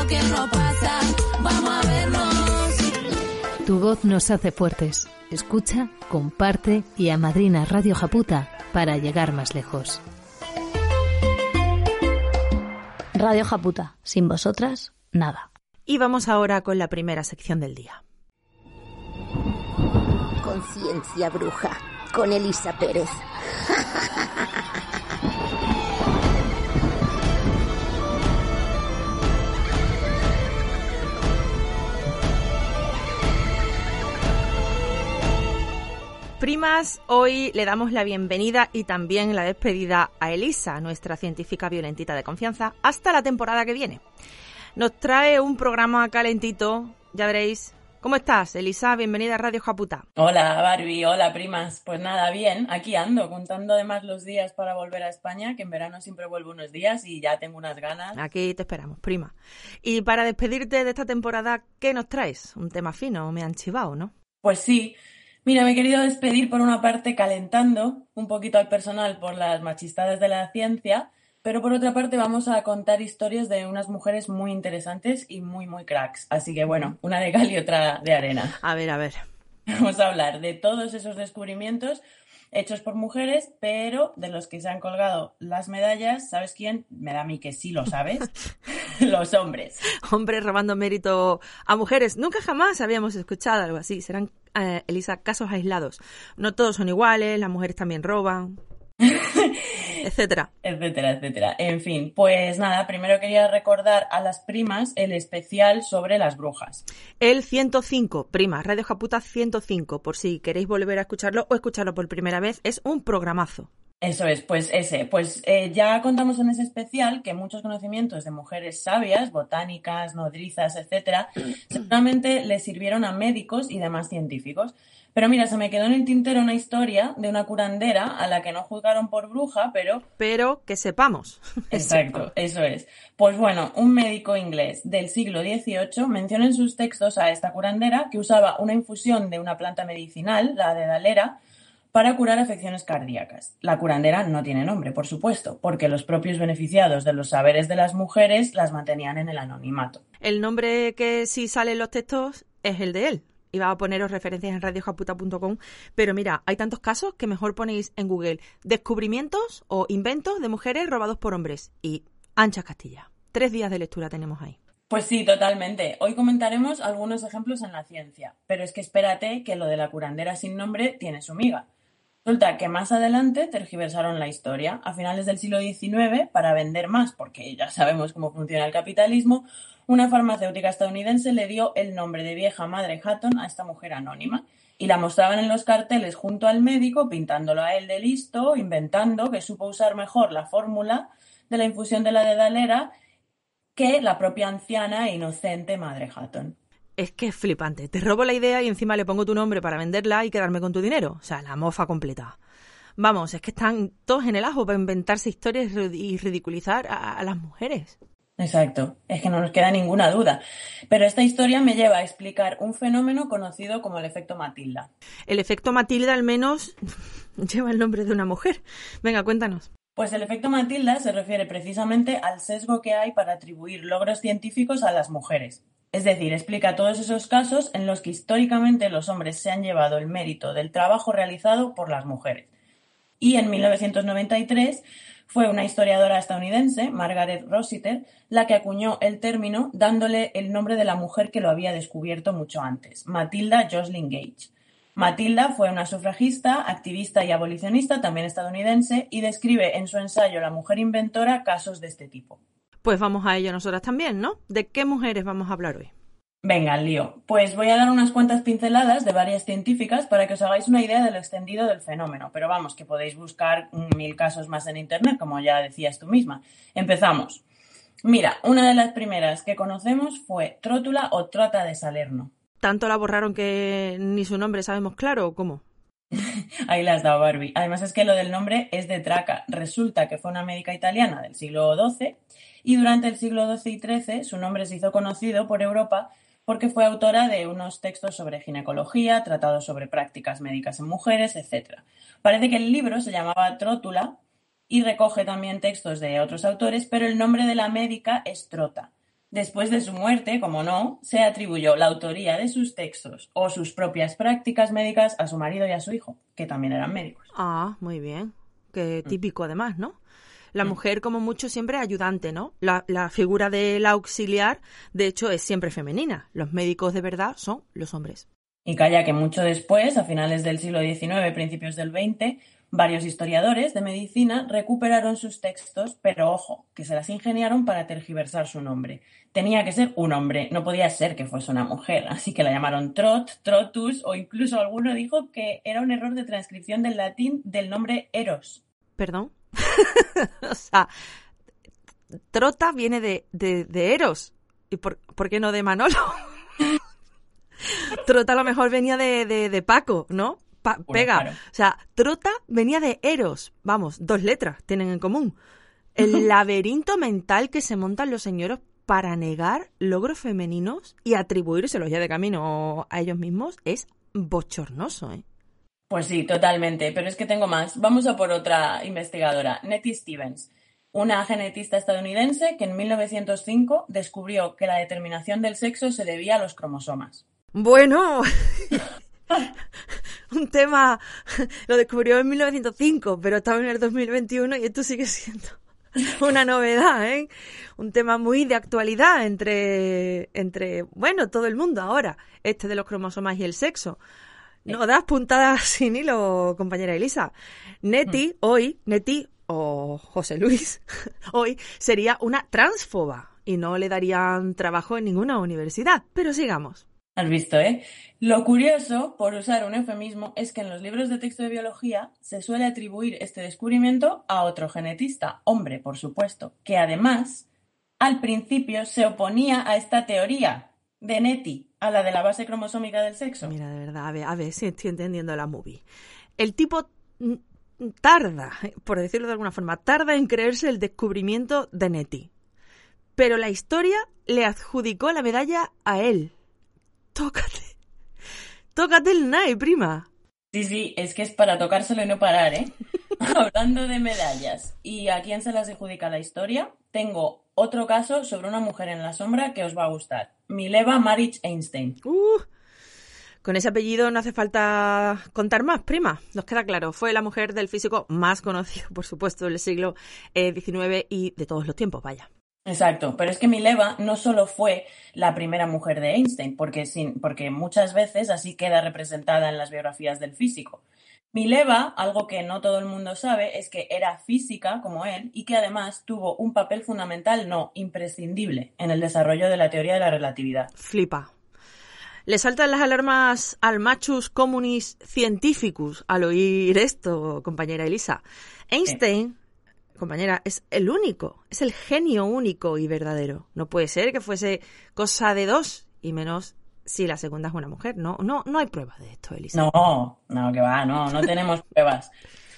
Lo que nos pasa. Vamos a vernos. Tu voz nos hace fuertes. Escucha, comparte y amadrina Radio Japuta para llegar más lejos. Radio Japuta. Sin vosotras, nada. Y vamos ahora con la primera sección del día. Conciencia bruja, con Elisa Pérez. Primas, hoy le damos la bienvenida y también la despedida a Elisa, nuestra científica violentita de confianza, hasta la temporada que viene. Nos trae un programa calentito, ya veréis. ¿Cómo estás, Elisa? Bienvenida a Radio Japuta. Hola, Barbie. Hola, primas. Pues nada, bien. Aquí ando, contando además los días para volver a España, que en verano siempre vuelvo unos días y ya tengo unas ganas. Aquí te esperamos, prima. Y para despedirte de esta temporada, ¿qué nos traes? Un tema fino, me han chivado, ¿no? Pues sí. Mira, me he querido despedir por una parte calentando un poquito al personal por las machistades de la ciencia, pero por otra parte vamos a contar historias de unas mujeres muy interesantes y muy, muy cracks. Así que bueno, una de cal y otra de arena. A ver, a ver. Vamos a hablar de todos esos descubrimientos hechos por mujeres, pero de los que se han colgado las medallas, ¿sabes quién? Me da a mí que sí lo sabes. los hombres. Hombres robando mérito a mujeres. Nunca jamás habíamos escuchado algo así. Serán, eh, Elisa, casos aislados. No todos son iguales, las mujeres también roban. etcétera. Etcétera, etcétera. En fin, pues nada, primero quería recordar a las primas el especial sobre las brujas. El 105, primas, Radio Japuta 105, por si queréis volver a escucharlo o escucharlo por primera vez, es un programazo. Eso es, pues ese. Pues eh, ya contamos en ese especial que muchos conocimientos de mujeres sabias, botánicas, nodrizas, etcétera, seguramente le sirvieron a médicos y demás científicos. Pero mira, se me quedó en el tintero una historia de una curandera a la que no juzgaron por bruja, pero... Pero que sepamos. Exacto, eso es. Pues bueno, un médico inglés del siglo XVIII menciona en sus textos a esta curandera que usaba una infusión de una planta medicinal, la de Dalera, para curar afecciones cardíacas. La curandera no tiene nombre, por supuesto, porque los propios beneficiados de los saberes de las mujeres las mantenían en el anonimato. El nombre que sí sale en los textos es el de él, iba a poneros referencias en radiojaputa.com, pero mira, hay tantos casos que mejor ponéis en Google descubrimientos o inventos de mujeres robados por hombres y Ancha Castilla. Tres días de lectura tenemos ahí. Pues sí, totalmente. Hoy comentaremos algunos ejemplos en la ciencia, pero es que espérate que lo de la curandera sin nombre tiene su miga. Resulta que más adelante tergiversaron la historia. A finales del siglo XIX, para vender más, porque ya sabemos cómo funciona el capitalismo, una farmacéutica estadounidense le dio el nombre de vieja madre Hatton a esta mujer anónima y la mostraban en los carteles junto al médico, pintándolo a él de listo, inventando que supo usar mejor la fórmula de la infusión de la dedalera que la propia anciana e inocente madre Hatton. Es que es flipante. Te robo la idea y encima le pongo tu nombre para venderla y quedarme con tu dinero. O sea, la mofa completa. Vamos, es que están todos en el ajo para inventarse historias y ridiculizar a las mujeres. Exacto, es que no nos queda ninguna duda. Pero esta historia me lleva a explicar un fenómeno conocido como el efecto Matilda. El efecto Matilda al menos lleva el nombre de una mujer. Venga, cuéntanos. Pues el efecto Matilda se refiere precisamente al sesgo que hay para atribuir logros científicos a las mujeres. Es decir, explica todos esos casos en los que históricamente los hombres se han llevado el mérito del trabajo realizado por las mujeres. Y en 1993 fue una historiadora estadounidense, Margaret Rossiter, la que acuñó el término dándole el nombre de la mujer que lo había descubierto mucho antes, Matilda Jocelyn Gage. Matilda fue una sufragista, activista y abolicionista también estadounidense y describe en su ensayo La mujer inventora casos de este tipo. Pues vamos a ello nosotras también, ¿no? ¿De qué mujeres vamos a hablar hoy? Venga, lío. Pues voy a dar unas cuantas pinceladas de varias científicas para que os hagáis una idea del extendido del fenómeno. Pero vamos, que podéis buscar mil casos más en Internet, como ya decías tú misma. Empezamos. Mira, una de las primeras que conocemos fue Trótula o Trota de Salerno. ¿Tanto la borraron que ni su nombre sabemos claro o cómo? Ahí la has dado, Barbie. Además es que lo del nombre es de Traca. Resulta que fue una médica italiana del siglo XII y durante el siglo XII y XIII su nombre se hizo conocido por Europa porque fue autora de unos textos sobre ginecología, tratados sobre prácticas médicas en mujeres, etc. Parece que el libro se llamaba Trótula y recoge también textos de otros autores, pero el nombre de la médica es Trota. Después de su muerte, como no, se atribuyó la autoría de sus textos o sus propias prácticas médicas a su marido y a su hijo, que también eran médicos. Ah, muy bien. Qué mm. típico además, ¿no? La mm. mujer, como mucho, siempre ayudante, ¿no? La, la figura del auxiliar, de hecho, es siempre femenina. Los médicos de verdad son los hombres. Y calla que mucho después, a finales del siglo XIX, principios del XX, Varios historiadores de medicina recuperaron sus textos, pero ojo, que se las ingeniaron para tergiversar su nombre. Tenía que ser un hombre, no podía ser que fuese una mujer, así que la llamaron Trot, Trotus, o incluso alguno dijo que era un error de transcripción del latín del nombre Eros. ¿Perdón? o sea, Trota viene de, de, Eros. ¿Y por, qué no de Manolo? Trota a lo mejor venía de, de Paco, ¿no? pega. O sea, Trota venía de Eros. Vamos, dos letras tienen en común. El laberinto mental que se montan los señores para negar logros femeninos y atribuírselos ya de camino a ellos mismos es bochornoso, ¿eh? Pues sí, totalmente. Pero es que tengo más. Vamos a por otra investigadora, Nettie Stevens, una genetista estadounidense que en 1905 descubrió que la determinación del sexo se debía a los cromosomas. Bueno, un tema, lo descubrió en 1905, pero estaba en el 2021 y esto sigue siendo una novedad, ¿eh? Un tema muy de actualidad entre, entre, bueno, todo el mundo ahora, este de los cromosomas y el sexo. No das puntadas sin hilo, compañera Elisa. Neti, mm. hoy, Neti o José Luis, hoy sería una transfoba y no le darían trabajo en ninguna universidad. Pero sigamos. Has visto, ¿eh? Lo curioso, por usar un eufemismo, es que en los libros de texto de biología se suele atribuir este descubrimiento a otro genetista, hombre, por supuesto, que además al principio se oponía a esta teoría de Nettie, a la de la base cromosómica del sexo. Mira, de verdad, a ver, a ver si estoy entendiendo la movie. El tipo tarda, por decirlo de alguna forma, tarda en creerse el descubrimiento de Nettie. Pero la historia le adjudicó la medalla a él. Tócate. Tócate el NAI, prima. Sí, sí, es que es para tocárselo y no parar, ¿eh? Hablando de medallas y a quién se las adjudica la historia, tengo otro caso sobre una mujer en la sombra que os va a gustar. Mileva Maric Einstein. Uh, con ese apellido no hace falta contar más, prima. Nos queda claro. Fue la mujer del físico más conocido, por supuesto, del siglo XIX eh, y de todos los tiempos, vaya. Exacto, pero es que Mileva no solo fue la primera mujer de Einstein, porque, sin, porque muchas veces así queda representada en las biografías del físico. Mileva, algo que no todo el mundo sabe, es que era física como él y que además tuvo un papel fundamental, no imprescindible, en el desarrollo de la teoría de la relatividad. Flipa. Le saltan las alarmas al machus communis cientificus al oír esto, compañera Elisa. Einstein compañera, es el único, es el genio único y verdadero. No puede ser que fuese cosa de dos y menos si la segunda es una mujer. No, no, no hay pruebas de esto, Elisa. No, no, que va, no, no tenemos pruebas.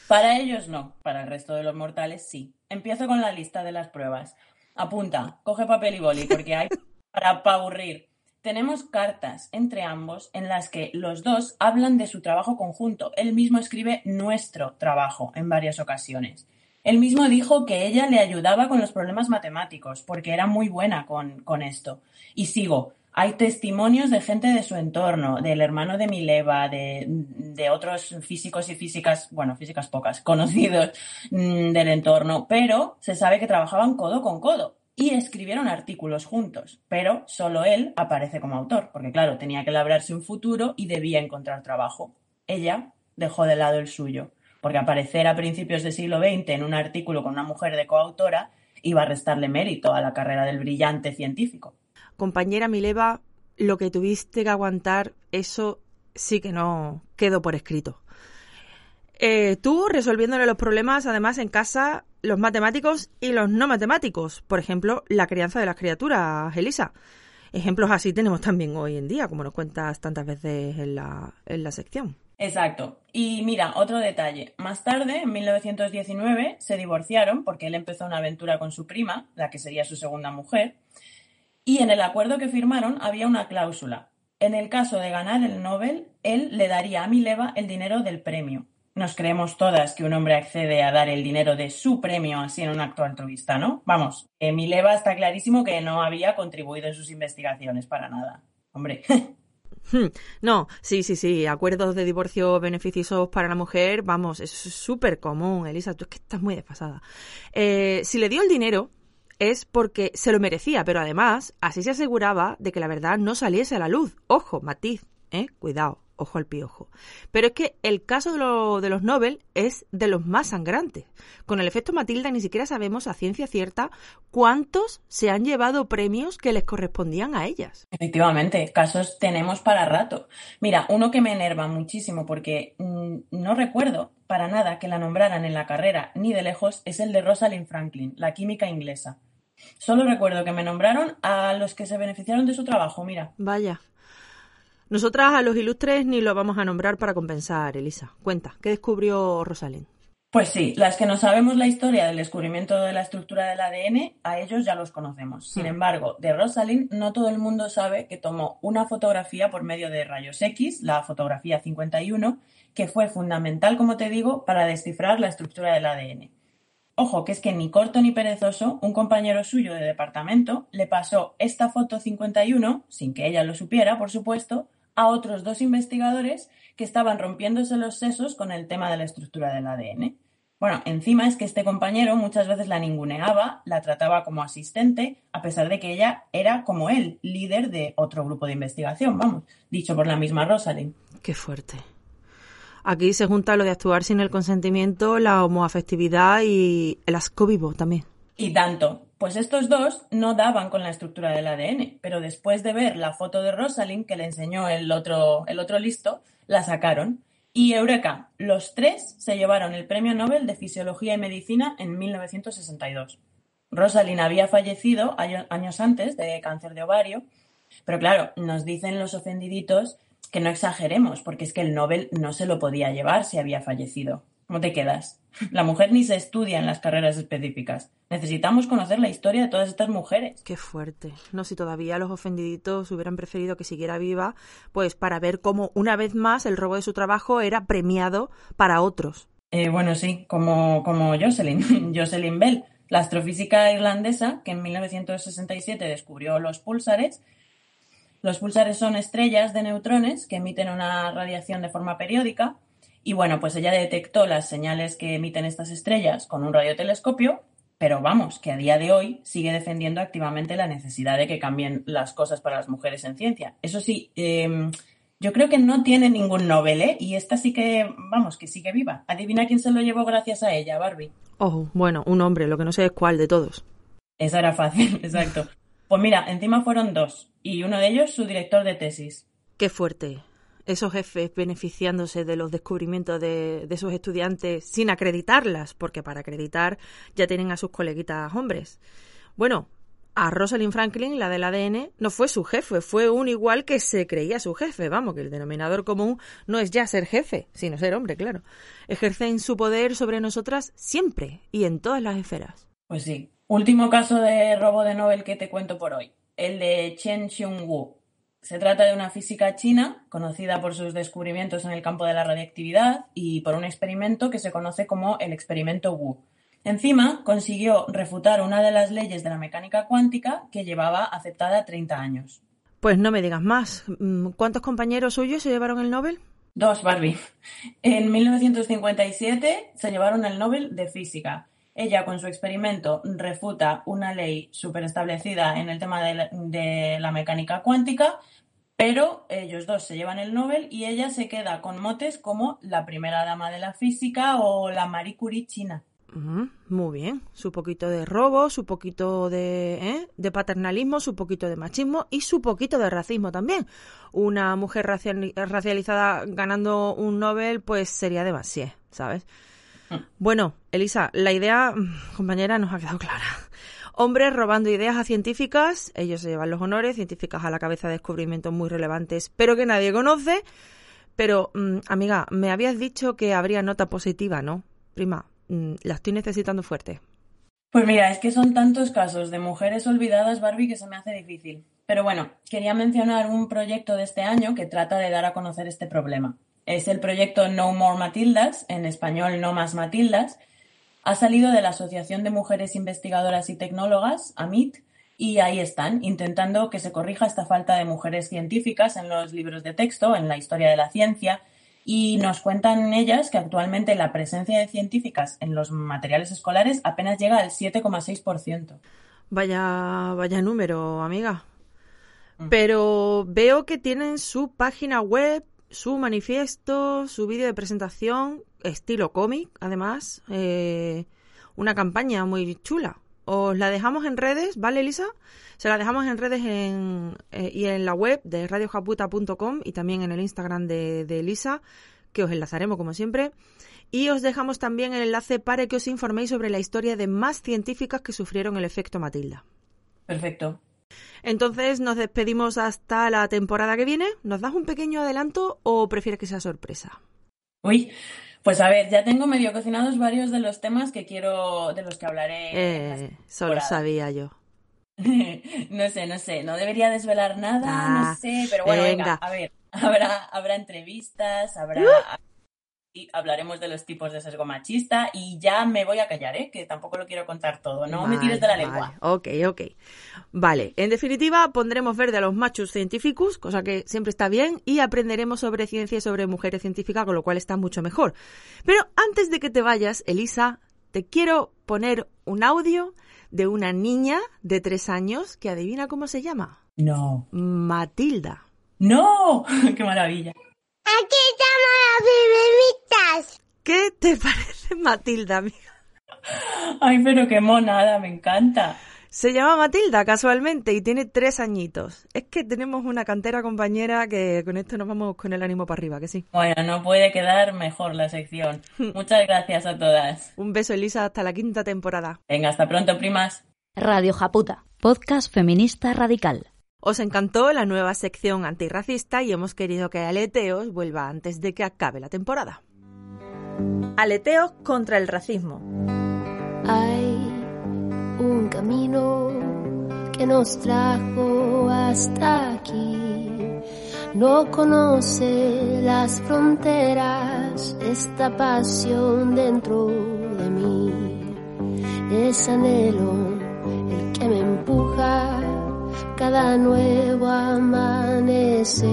Para ellos no, para el resto de los mortales sí. Empiezo con la lista de las pruebas. Apunta, coge papel y boli, porque hay para aburrir. Tenemos cartas entre ambos en las que los dos hablan de su trabajo conjunto. Él mismo escribe nuestro trabajo en varias ocasiones. Él mismo dijo que ella le ayudaba con los problemas matemáticos, porque era muy buena con, esto. Y sigo, hay testimonios de gente de su entorno, del hermano de Mileva, de, otros físicos y físicas, bueno, físicas pocas, conocidos mm, del entorno, pero se sabe que trabajaban codo con codo y escribieron artículos juntos, pero solo él aparece como autor, porque claro, tenía que labrarse un futuro y debía encontrar trabajo. Ella dejó de lado el suyo porque aparecer a principios del siglo XX en un artículo con una mujer de coautora iba a restarle mérito a la carrera del brillante científico. Compañera Mileva lo que tuviste que aguantar, eso sí que no quedó por escrito. Eh, tú resolviéndole los problemas, además, en casa, los matemáticos y los no matemáticos. Por ejemplo, la crianza de las criaturas, Elisa. Ejemplos así tenemos también hoy en día, como nos cuentas tantas veces en la, en la sección. Exacto. Y mira, otro detalle. Más tarde, en 1919, se divorciaron porque él empezó una aventura con su prima, la que sería su segunda mujer, y en el acuerdo que firmaron había una cláusula. En el caso de ganar el Nobel, él le daría a Mileva el dinero del premio. Nos creemos todas que un hombre accede a dar el dinero de su premio así en un acto altruista, ¿no? Vamos, Mileva está clarísimo que no había contribuido en sus investigaciones para nada. Hombre. Hmm. No, sí, sí, sí, acuerdos de divorcio beneficiosos para la mujer, vamos, es súper común, Elisa, tú es que estás muy desfasada. Eh, si le dio el dinero, es porque se lo merecía, pero además así se aseguraba de que la verdad no saliese a la luz. Ojo, matiz, ¿eh? Cuidado, ojo al piojo. Pero es que el caso de, de los Nobel es de los más sangrantes. Con el efecto Matilda ni siquiera sabemos a ciencia cierta cuántos se han llevado premios que les correspondían a ellas. Efectivamente, casos tenemos para rato. Mira, uno que me enerva muchísimo porque mm, no recuerdo para nada que la nombraran en la carrera ni de lejos es el de Rosalind Franklin, la química inglesa. Solo recuerdo que me nombraron a los que se beneficiaron de su trabajo, mira. Vaya. Nosotras a los ilustres ni lo vamos a nombrar para compensar, Elisa. Cuenta, ¿qué descubrió Rosalind? Pues sí, las que no sabemos la historia del descubrimiento de la estructura del ADN, a ellos ya los conocemos. Sin hmm. embargo, de Rosalind no todo el mundo sabe que tomó una fotografía por medio de rayos X, la fotografía 51, que fue fundamental, como te digo, para descifrar la estructura del ADN. Ojo, que es que ni corto ni perezoso, un compañero suyo de departamento le pasó esta foto 51, sin que ella lo supiera, por supuesto, a otros dos investigadores que estaban rompiéndose los sesos con el tema de la estructura del ADN. Bueno, encima es que este compañero muchas veces la ninguneaba, la trataba como asistente, a pesar de que ella era como él, líder de otro grupo de investigación, vamos, dicho por la misma Rosalind. Qué fuerte. Aquí se junta lo de actuar sin el consentimiento, la homoafectividad y el asco vivo también. Y tanto. Pues estos dos no daban con la estructura del ADN, pero después de ver la foto de Rosalind que le enseñó el otro, el otro listo, la sacaron. Y Eureka, los tres se llevaron el Premio Nobel de Fisiología y Medicina en 1962. Rosalind había fallecido años antes de cáncer de ovario, pero claro, nos dicen los ofendiditos que no exageremos, porque es que el Nobel no se lo podía llevar si había fallecido. ¿Cómo te quedas? La mujer ni se estudia en las carreras específicas. Necesitamos conocer la historia de todas estas mujeres. Qué fuerte. No, si todavía los ofendiditos hubieran preferido que siguiera viva, pues para ver cómo una vez más el robo de su trabajo era premiado para otros. Eh, bueno, sí, como, como Jocelyn, Jocelyn Bell, la astrofísica irlandesa que en 1967 descubrió los púlsares los pulsares son estrellas de neutrones que emiten una radiación de forma periódica y bueno, pues ella detectó las señales que emiten estas estrellas con un radiotelescopio, pero vamos, que a día de hoy sigue defendiendo activamente la necesidad de que cambien las cosas para las mujeres en ciencia. Eso sí, em, yo creo que no tiene ningún Nobel, ¿eh? Y esta sí que, vamos, que sigue viva. Adivina quién se lo llevó gracias a ella, Barbie. Oh, bueno, un hombre, lo que no sé es cuál de todos. Esa era fácil, exacto. Pues mira, encima fueron dos, y uno de ellos su director de tesis. Qué fuerte. Esos jefes beneficiándose de los descubrimientos de, de sus estudiantes sin acreditarlas, porque para acreditar ya tienen a sus coleguitas hombres. Bueno, a Rosalind Franklin, la del ADN, no fue su jefe, fue un igual que se creía su jefe. Vamos, que el denominador común no es ya ser jefe, sino ser hombre, claro. Ejercen su poder sobre nosotras siempre y en todas las esferas. Pues sí, Último caso de robo de Nobel que te cuento por hoy, el de Chen Xiong-Wu. Se trata de una física china conocida por sus descubrimientos en el campo de la radiactividad y por un experimento que se conoce como el experimento Wu. Encima, consiguió refutar una de las leyes de la mecánica cuántica que llevaba aceptada 30 años. Pues no me digas más. Mm, ¿Cuántos compañeros suyos se llevaron el Nobel? Dos, Barbie. En 1957 se llevaron el Nobel de Física ella, con su experimento, refuta una ley superestablecida en el tema de la, mecánica cuántica, pero ellos dos se llevan el Nobel y ella se queda con motes como la primera dama de la física o la Marie Curie china. muy bien, su poquito de robo, su poquito de, ¿eh? de paternalismo, su poquito de machismo y su poquito de racismo también. Una mujer racializada ganando un Nobel, pues sería demasiado, ¿sabes? Bueno, Elisa, la idea, compañera, nos ha quedado clara. Hombres robando ideas a científicas, ellos se llevan los honores, científicas a la cabeza de descubrimientos muy relevantes, pero que nadie conoce. Pero, mm, amiga, me habías dicho que habría nota positiva, ¿no? Prima, Mm, la estoy necesitando fuerte. Pues mira, es que son tantos casos de mujeres olvidadas, Barbie, que se me hace difícil. Pero bueno, quería mencionar un proyecto de este año que trata de dar a conocer este problema. Es el proyecto No More Matildas, en español No Más Matildas. Ha salido de la Asociación de Mujeres Investigadoras y Tecnólogas, AMIT, y ahí están, intentando que se corrija esta falta de mujeres científicas en los libros de texto, en la historia de la ciencia y nos cuentan ellas que actualmente la presencia de científicas en los materiales escolares apenas llega al 7,6%. Vaya, vaya número, amiga. Mm. Pero veo que tienen su página web, su manifiesto, su vídeo de presentación, estilo cómic, además. Eh, una campaña muy chula. Os la dejamos en redes, ¿vale, Elisa? Se la dejamos en redes en, eh, y en la web de radiojaputa.com y también en el Instagram de, de Elisa, que os enlazaremos como siempre. Y os dejamos también el enlace para que os informéis sobre la historia de más científicas que sufrieron el efecto Matilda. Perfecto. Entonces nos despedimos hasta la temporada que viene. ¿Nos das un pequeño adelanto o prefieres que sea sorpresa? Uy, pues a ver, ya tengo medio cocinados varios de los temas que quiero, de los que hablaré. Eh, solo sabía yo. no sé, no sé, no debería desvelar nada, no ah, sé, pero bueno, venga. a ver, habrá, habrá entrevistas, habrá... Y hablaremos de los tipos de sesgo machista y ya me voy a callar, ¿eh? que tampoco lo quiero contar todo, no me tires de la lengua. Ok, ok. Vale, en definitiva pondremos verde a los machos científicos, cosa que siempre está bien, y aprenderemos sobre ciencia y sobre mujeres científicas, con lo cual está mucho mejor. Pero antes de que te vayas, Elisa, te quiero poner un audio de una niña de tres años que adivina cómo se llama. No. Matilda. ¡No! ¡Qué maravilla! Aquí estamos las ¿Qué te parece Matilda, amiga? Ay, pero qué monada, me encanta. Se llama Matilda casualmente y tiene tres añitos. Es que tenemos una cantera compañera que con esto nos vamos con el ánimo para arriba, que sí. Bueno, no puede quedar mejor la sección. Muchas gracias a todas. Un beso, Elisa, hasta la quinta temporada. Venga, hasta pronto, primas. Radio Japuta, podcast feminista radical. Os encantó la nueva sección antirracista y hemos querido que Aleteos vuelva antes de que acabe la temporada. Aleteos contra el racismo. Ay un camino que nos trajo hasta aquí. No conoce las fronteras, esta pasión dentro de mí. Es anhelo el que me empuja cada nuevo amanecer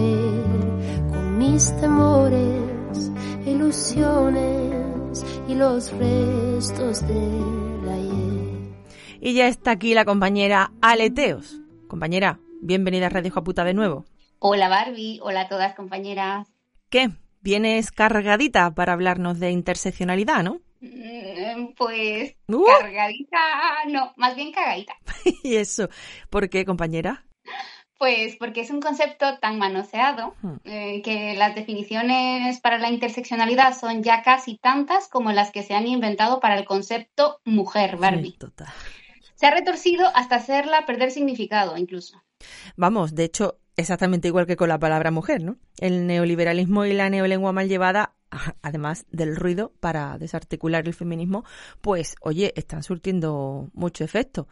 con mis temores, ilusiones y los restos de y ya está aquí la compañera Aleteos. Compañera, bienvenida a Radio Japuta de nuevo. Hola Barbie, hola a todas compañeras. ¿Qué? Vienes cargadita para hablarnos de interseccionalidad, ¿no? Mm, pues uh. cargadita, no, más bien cagadita. ¿Y eso? ¿Por qué, compañera? Pues porque es un concepto tan manoseado eh, que las definiciones para la interseccionalidad son ya casi tantas como las que se han inventado para el concepto mujer, Barbie. total se ha retorcido hasta hacerla perder significado incluso. Vamos, de hecho, exactamente igual que con la palabra mujer, ¿no? El neoliberalismo y la neolengua mal llevada, además del ruido para desarticular el feminismo, pues, oye, están surtiendo mucho efecto.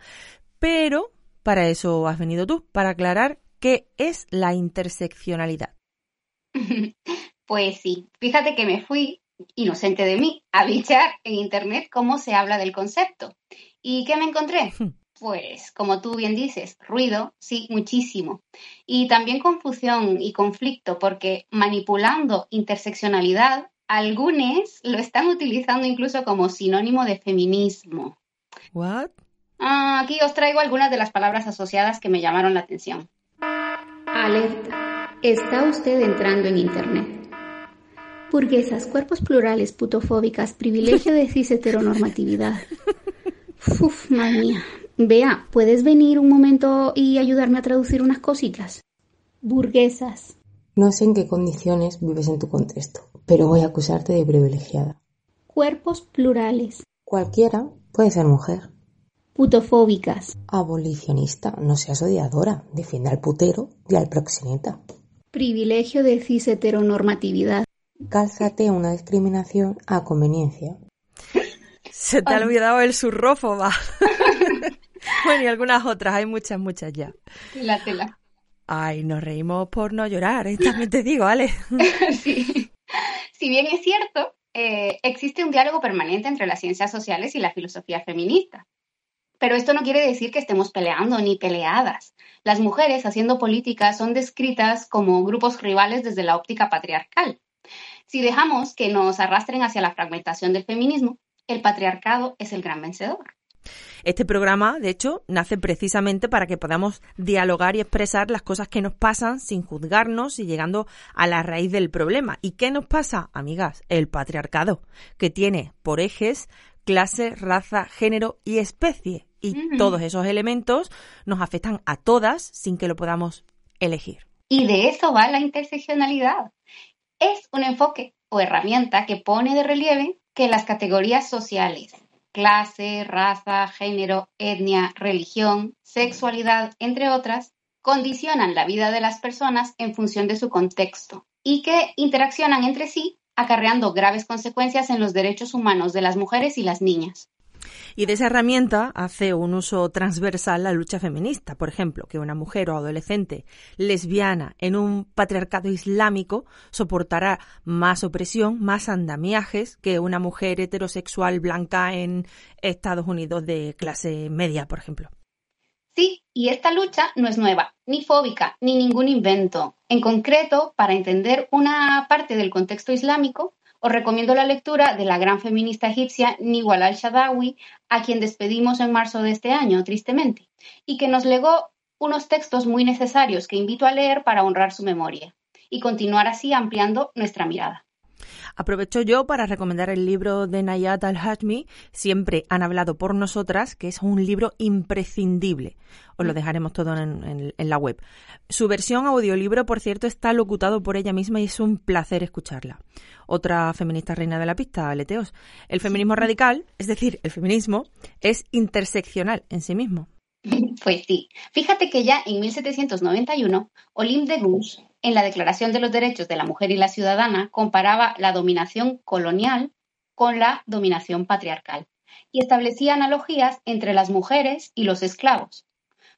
Pero para eso has venido tú, para aclarar qué es la interseccionalidad. pues sí, fíjate que me fui, inocente de mí, a bichar en Internet cómo se habla del concepto. ¿Y qué me encontré? Pues, como tú bien dices, ruido, sí, muchísimo. Y también confusión y conflicto, porque manipulando interseccionalidad, algunos lo están utilizando incluso como sinónimo de feminismo. ¿What? Ah, aquí os traigo algunas de las palabras asociadas que me llamaron la atención. Alerta. Está usted entrando en Internet. Burguesas, cuerpos plurales, putofóbicas, privilegio de cis heteronormatividad. Uf, madre mía. Vea, ¿puedes venir un momento y ayudarme a traducir unas cositas? Burguesas. No sé en qué condiciones vives en tu contexto, pero voy a acusarte de privilegiada. Cuerpos plurales. Cualquiera puede ser mujer. Putofóbicas. Abolicionista, no seas odiadora, defiende al putero y al proxeneta. Privilegio de cis heteronormatividad. Cálzate una discriminación a conveniencia. Se te ha olvidado el surrófoba. bueno, y algunas otras, hay muchas, muchas ya. La tela. Ay, nos reímos por no llorar, ¿eh? también te digo, Ale. sí. Si bien es cierto, eh, existe un diálogo permanente entre las ciencias sociales y la filosofía feminista. Pero esto no quiere decir que estemos peleando ni peleadas. Las mujeres haciendo política son descritas como grupos rivales desde la óptica patriarcal. Si dejamos que nos arrastren hacia la fragmentación del feminismo, el patriarcado es el gran vencedor. Este programa, de hecho, nace precisamente para que podamos dialogar y expresar las cosas que nos pasan sin juzgarnos y llegando a la raíz del problema. ¿Y qué nos pasa, amigas? El patriarcado, que tiene por ejes clase, raza, género y especie. Y todos esos elementos nos afectan a todas sin que lo podamos elegir. Y de eso va la interseccionalidad. Es un enfoque o herramienta que pone de relieve que las categorías sociales, clase, raza, género, etnia, religión, sexualidad, entre otras, condicionan la vida de las personas en función de su contexto y que interaccionan entre sí acarreando graves consecuencias en los derechos humanos de las mujeres y las niñas. Y de esa herramienta hace un uso transversal la lucha feminista. Por ejemplo, que una mujer o adolescente lesbiana en un patriarcado islámico soportará más opresión, más andamiajes que una mujer heterosexual blanca en Estados Unidos de clase media, por ejemplo. Sí, y esta lucha no es nueva, ni fóbica, ni ningún invento. En concreto, para entender una parte del contexto islámico, os recomiendo la lectura de la gran feminista egipcia Niwal al-Shadawi, a quien despedimos en marzo de este año, tristemente, y que nos legó unos textos muy necesarios que invito a leer para honrar su memoria y continuar así ampliando nuestra mirada. Aprovecho yo para recomendar el libro de Nayat al-Hajmi, Siempre han hablado por nosotras, que es un libro imprescindible. Os lo mm. dejaremos todo en, la web. Su versión audiolibro, por cierto, está locutado por ella misma y es un placer escucharla. Otra feminista reina de la pista, Aleteos. El feminismo radical, es decir, el feminismo, es interseccional en sí mismo. Pues sí. Fíjate que ya en 1791, Olympe de Gouges en la Declaración de los Derechos de la Mujer y la Ciudadana comparaba la dominación colonial con la dominación patriarcal y establecía analogías entre las mujeres y los esclavos.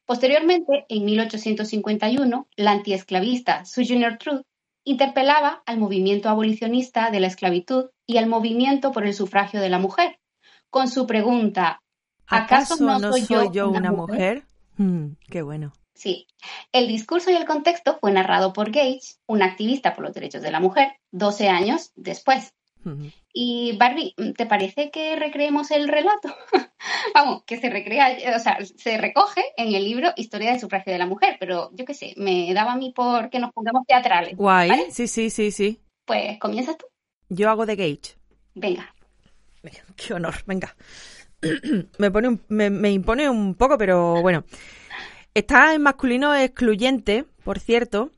Posteriormente, en 1851, la antiesclavista Sojourner Truth interpelaba al movimiento abolicionista de la esclavitud y al movimiento por el sufragio de la mujer, con su pregunta ¿Acaso, no, soy, yo, una, mujer? Mm, qué bueno. Sí. El discurso y el contexto fue narrado por Gage, un activista por los derechos de la mujer, 12 años después. Y Barbie, ¿te parece que recreemos el relato? Vamos, que se recrea, o sea, se recoge en el libro Historia del sufragio de la mujer, pero yo qué sé, me daba a mí por que nos pongamos teatrales. Guay, sí, sí, sí, sí. Pues comienzas tú. Yo hago de Gage. Venga. Qué honor, venga. me, pone me impone un poco, pero bueno. Está en masculino excluyente, por cierto.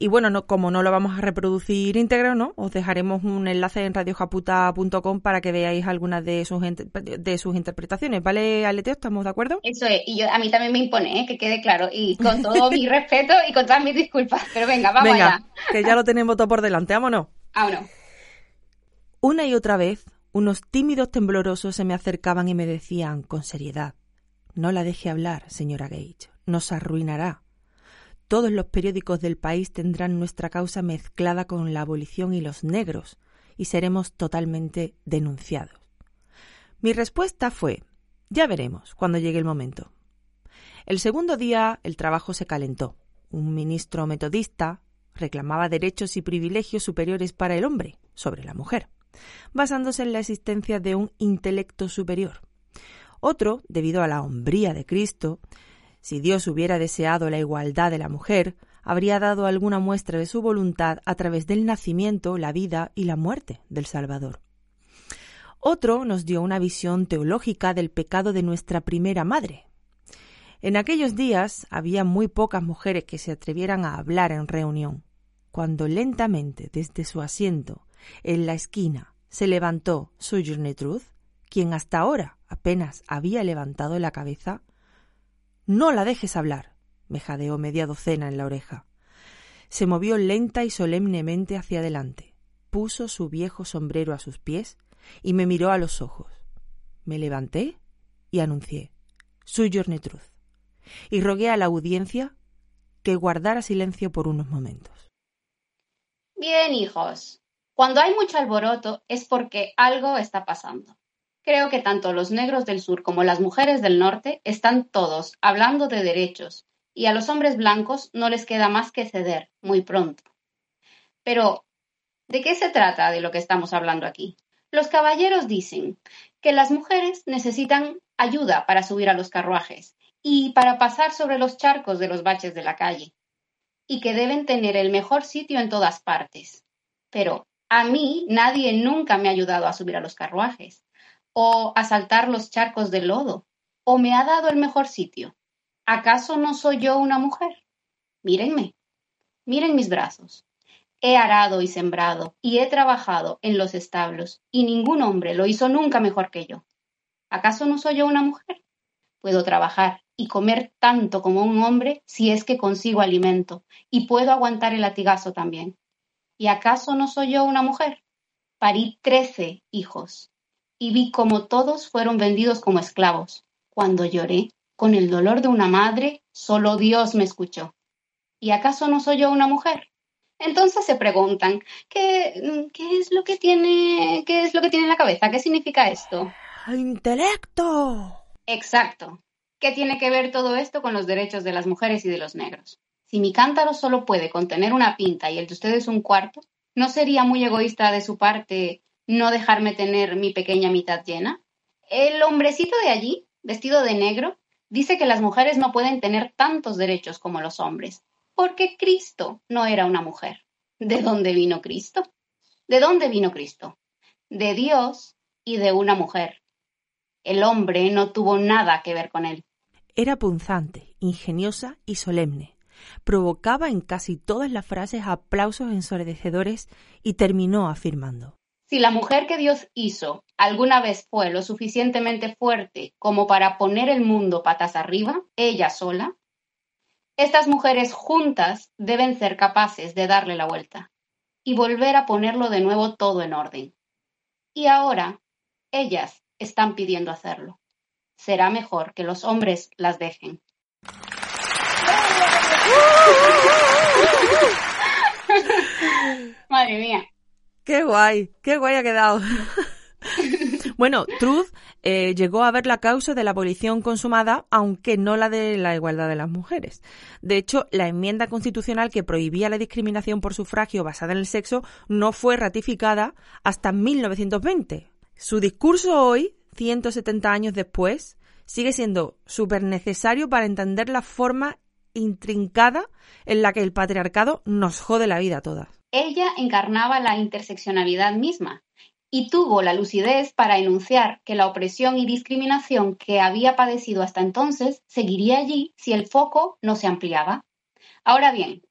Y bueno, no, como no lo vamos a reproducir íntegro, ¿no? Os dejaremos un enlace en radiojaputa.com para que veáis algunas de sus, de sus interpretaciones, ¿vale, Aleteo? ¿Estamos de acuerdo? Eso es, y yo, a mí también me impone, ¿eh? que quede claro, y con todo mi respeto y con todas mis disculpas, pero venga, vamos venga, allá. que ya lo tenemos todo por delante, vámonos. Vámonos. Una y otra vez, unos tímidos temblorosos se me acercaban y me decían con seriedad, no la deje hablar, señora Gage nos arruinará. Todos los periódicos del país tendrán nuestra causa mezclada con la abolición y los negros, y seremos totalmente denunciados. Mi respuesta fue ya veremos cuando llegue el momento. El segundo día el trabajo se calentó. Un ministro metodista reclamaba derechos y privilegios superiores para el hombre sobre la mujer, basándose en la existencia de un intelecto superior. Otro, debido a la hombría de Cristo, si Dios hubiera deseado la igualdad de la mujer, habría dado alguna muestra de su voluntad a través del nacimiento, la vida y la muerte del Salvador. Otro nos dio una visión teológica del pecado de nuestra primera madre. En aquellos días había muy pocas mujeres que se atrevieran a hablar en reunión. Cuando lentamente desde su asiento, en la esquina, se levantó Sojourner Truth, quien hasta ahora apenas había levantado la cabeza, No la dejes hablar, me jadeó media docena en la oreja. Se movió lenta y solemnemente hacia adelante, puso su viejo sombrero a sus pies y me miró a los ojos. Me levanté y anuncié Soy Truth y rogué a la audiencia que guardara silencio por unos momentos. Bien, hijos. Cuando hay mucho alboroto es porque algo está pasando. Creo que tanto los negros del sur como las mujeres del norte están todos hablando de derechos y a los hombres blancos no les queda más que ceder muy pronto. Pero, ¿de qué se trata de lo que estamos hablando aquí? Los caballeros dicen que las mujeres necesitan ayuda para subir a los carruajes y para pasar sobre los charcos de los baches de la calle, y que deben tener el mejor sitio en todas partes. Pero a mí nadie nunca me ha ayudado a subir a los carruajes o a saltar los charcos de lodo, o me ha dado el mejor sitio. ¿Acaso no soy yo una mujer? Mírenme, miren mis brazos. He arado y sembrado, y he trabajado en los establos, y ningún hombre lo hizo nunca mejor que yo. ¿Acaso no soy yo una mujer? Puedo trabajar y comer tanto como un hombre si es que consigo alimento, y puedo aguantar el latigazo también. ¿Y acaso no soy yo una mujer? Parí trece hijos, y vi como todos fueron vendidos como esclavos. Cuando lloré, con el dolor de una madre, solo Dios me escuchó. ¿Y acaso no soy yo una mujer? Entonces se preguntan, ¿qué, qué es lo que tiene, qué es lo que tiene en la cabeza? ¿Qué significa esto? Intelecto. Exacto. ¿Qué tiene que ver todo esto con los derechos de las mujeres y de los negros? Si mi cántaro solo puede contener una pinta y el de ustedes un cuarto, ¿no sería muy egoísta de su parte no dejarme tener mi pequeña mitad llena? El hombrecito de allí, vestido de negro, dice que las mujeres no pueden tener tantos derechos como los hombres, porque Cristo no era una mujer. ¿De dónde vino Cristo? ¿De dónde vino Cristo? De Dios y de una mujer. El hombre no tuvo nada que ver con él. Era punzante, ingeniosa y solemne. Provocaba en casi todas las frases aplausos ensordecedores y terminó afirmando si la mujer que Dios hizo alguna vez fue lo suficientemente fuerte como para poner el mundo patas arriba, ella sola, estas mujeres juntas deben ser capaces de darle la vuelta y volver a ponerlo de nuevo todo en orden. Y ahora, ellas están pidiendo hacerlo. Será mejor que los hombres las dejen. Madre mía. Qué guay, qué guay ha quedado. bueno, Truth eh, llegó a ver la causa de la abolición consumada, aunque no la de la igualdad de las mujeres. De hecho, la enmienda constitucional que prohibía la discriminación por sufragio basada en el sexo no fue ratificada hasta 1920. Su discurso hoy, 170 años después, sigue siendo súper necesario para entender la forma intrincada en la que el patriarcado nos jode la vida a todas. Ella encarnaba la interseccionalidad misma y tuvo la lucidez para enunciar que la opresión y discriminación que había padecido hasta entonces seguiría allí si el foco no se ampliaba. Ahora bien,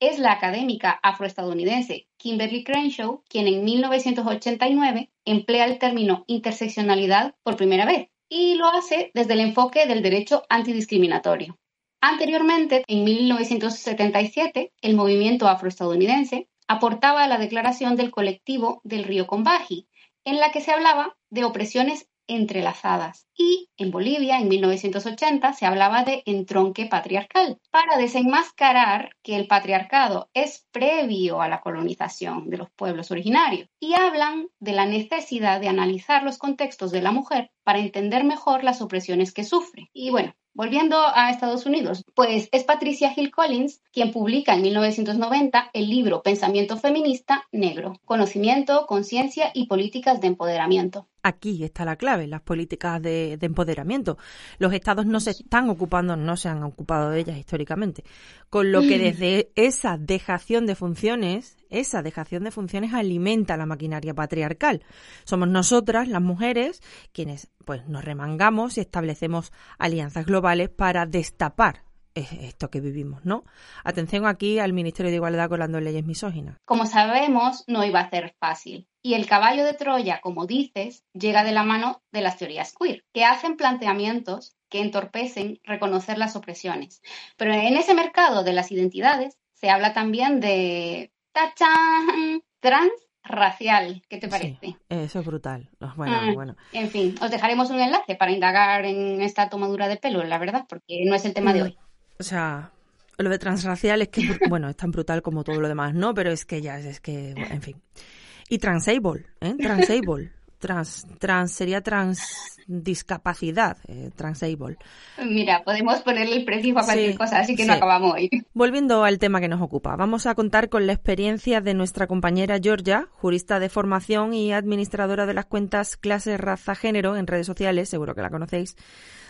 es la académica afroestadounidense Kimberly Crenshaw quien en 1989 emplea el término interseccionalidad por primera vez y lo hace desde el enfoque del derecho antidiscriminatorio. Anteriormente, en 1977, el movimiento afroestadounidense aportaba a la declaración del colectivo del río Combagi, en la que se hablaba de opresiones entrelazadas. Y en Bolivia, en 1980, se hablaba de entronque patriarcal, para desenmascarar que el patriarcado es previo a la colonización de los pueblos originarios. Y hablan de la necesidad de analizar los contextos de la mujer para entender mejor las opresiones que sufre. Y bueno, Volviendo a Estados Unidos, pues es Patricia Hill Collins quien publica en 1990 el libro Pensamiento Feminista Negro, Conocimiento, Conciencia y Políticas de Empoderamiento. Aquí está la clave, las políticas de, empoderamiento. Los estados no se están ocupando, no se han ocupado de ellas históricamente. Con lo que desde esa dejación de funciones, esa dejación de funciones alimenta la maquinaria patriarcal. Somos nosotras, las mujeres, quienes pues nos remangamos y establecemos alianzas globales para destapar esto que vivimos, ¿no? Atención aquí al Ministerio de Igualdad con las leyes misóginas. Como sabemos, no iba a ser fácil. Y el caballo de Troya, como dices, llega de la mano de las teorías queer, que hacen planteamientos que entorpecen reconocer las opresiones. Pero en ese mercado de las identidades se habla también de ¡tachán! transracial. ¿Qué te parece? eso es brutal. Bueno, mm, bueno. En fin, os dejaremos un enlace para indagar en esta tomadura de pelo, la verdad, porque no es el tema de mm. hoy. O sea, lo de transracial es que, bueno, es tan brutal como todo lo demás, ¿no? Pero es que ya, es que, en fin. Y transable, ¿eh? Transable. Trans, trans sería trans discapacidad, eh, transable. Mira, podemos ponerle el precio a cualquier cosa, así que no acabamos hoy. Volviendo al tema que nos ocupa, vamos a contar con la experiencia de nuestra compañera Georgia, jurista de formación y administradora de las cuentas clase, raza, género en redes sociales, seguro que la conocéis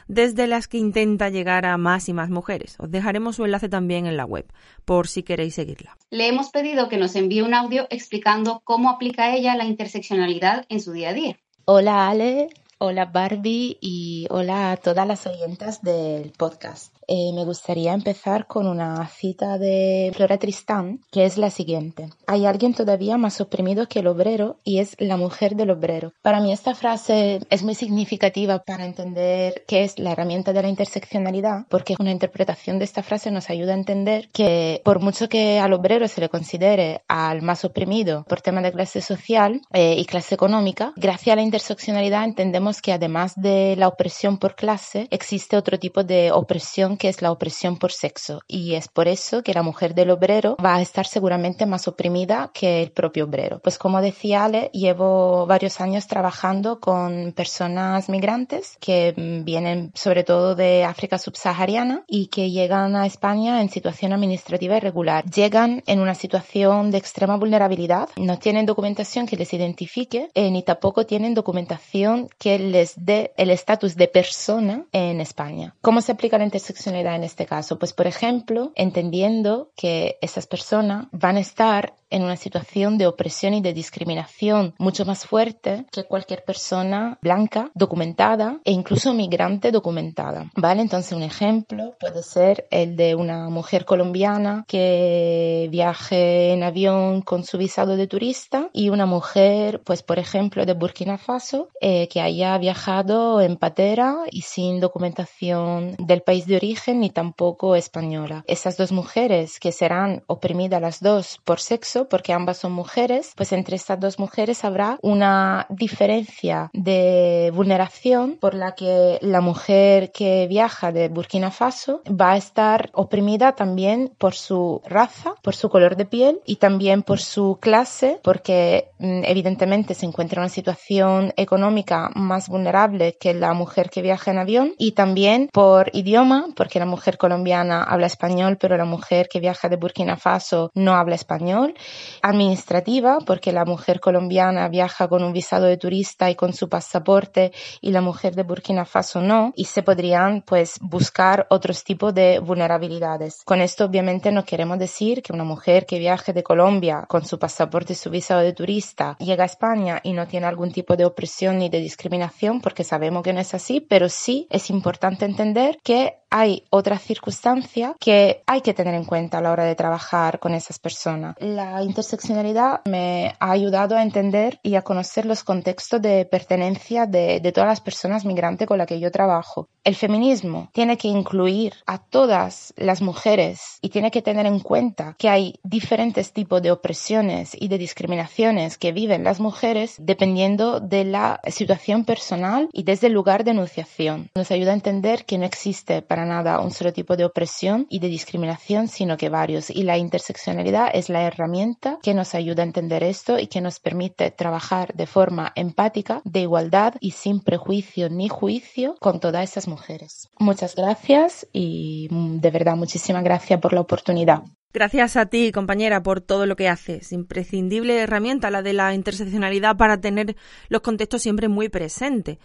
desde las que intenta llegar a más y más mujeres. Os dejaremos su enlace también en la web, por si queréis seguirla. Le hemos pedido que nos envíe un audio explicando cómo aplica ella la interseccionalidad en su día a día. Hola Ale, hola Barbie y hola a todas las oyentas del podcast. Eh, me gustaría empezar con una cita de Flora Tristán, que es la siguiente. Hay alguien todavía más oprimido que el obrero y es la mujer del obrero. Para mí esta frase es muy significativa para entender qué es la herramienta de la interseccionalidad, porque una interpretación de esta frase nos ayuda a entender que por mucho que al obrero se le considere al más oprimido por tema de clase social eh, y clase económica, gracias a la interseccionalidad entendemos que además de la opresión por clase, existe otro tipo de opresión que es la opresión por sexo y es por eso que la mujer del obrero va a estar seguramente más oprimida que el propio obrero. Pues como decía Ale, llevo varios años trabajando con personas migrantes que vienen sobre todo de África subsahariana y que llegan a España en situación administrativa irregular. Llegan en una situación de extrema vulnerabilidad, no tienen documentación que les identifique eh, ni tampoco tienen documentación que les dé el estatus de persona en España. ¿Cómo se aplica la intersección en este caso? Pues, por ejemplo, entendiendo que esas personas van a estar en una situación de opresión y de discriminación mucho más fuerte que cualquier persona blanca documentada e incluso migrante documentada. ¿Vale? Entonces un ejemplo puede ser el de una mujer colombiana que viaje en avión con su visado de turista y una mujer, pues por ejemplo, de Burkina Faso eh, que haya viajado en patera y sin documentación del país de origen ni tampoco española. Esas dos mujeres que serán oprimidas las dos por sexo porque ambas son mujeres, pues entre estas dos mujeres habrá una diferencia de vulneración por la que la mujer que viaja de Burkina Faso va a estar oprimida también por su raza, por su color de piel y también por su clase, porque mm, evidentemente se encuentra en una situación económica más vulnerable que la mujer que viaja en avión y también por idioma, porque la mujer colombiana habla español, pero la mujer que viaja de Burkina Faso no habla español administrativa, porque la mujer colombiana viaja con un visado de turista y con su pasaporte y la mujer de Burkina Faso no, y se podrían pues buscar otros tipos de vulnerabilidades. Con esto obviamente no queremos decir que una mujer que viaje de Colombia con su pasaporte y su visado de turista llega a España y no tiene algún tipo de opresión ni de discriminación, porque sabemos que no es así, pero sí es importante entender que hay otras circunstancias que hay que tener en cuenta a la hora de trabajar con esas personas. La interseccionalidad me ha ayudado a entender y a conocer los contextos de pertenencia de, de todas las personas migrantes con las que yo trabajo. El feminismo tiene que incluir a todas las mujeres y tiene que tener en cuenta que hay diferentes tipos de opresiones y de discriminaciones que viven las mujeres dependiendo de la situación personal y desde el lugar de enunciación. Nos ayuda a entender que no existe para nada un solo tipo de opresión y de discriminación, sino que varios. Y la interseccionalidad es la herramienta que nos ayuda a entender esto y que nos permite trabajar de forma empática, de igualdad y sin prejuicio ni juicio con todas esas mujeres. Muchas gracias y mm, de verdad muchísimas gracias por la oportunidad. Gracias a ti, compañera, por todo lo que haces. Imprescindible herramienta la de la interseccionalidad para tener los contextos siempre muy presentes.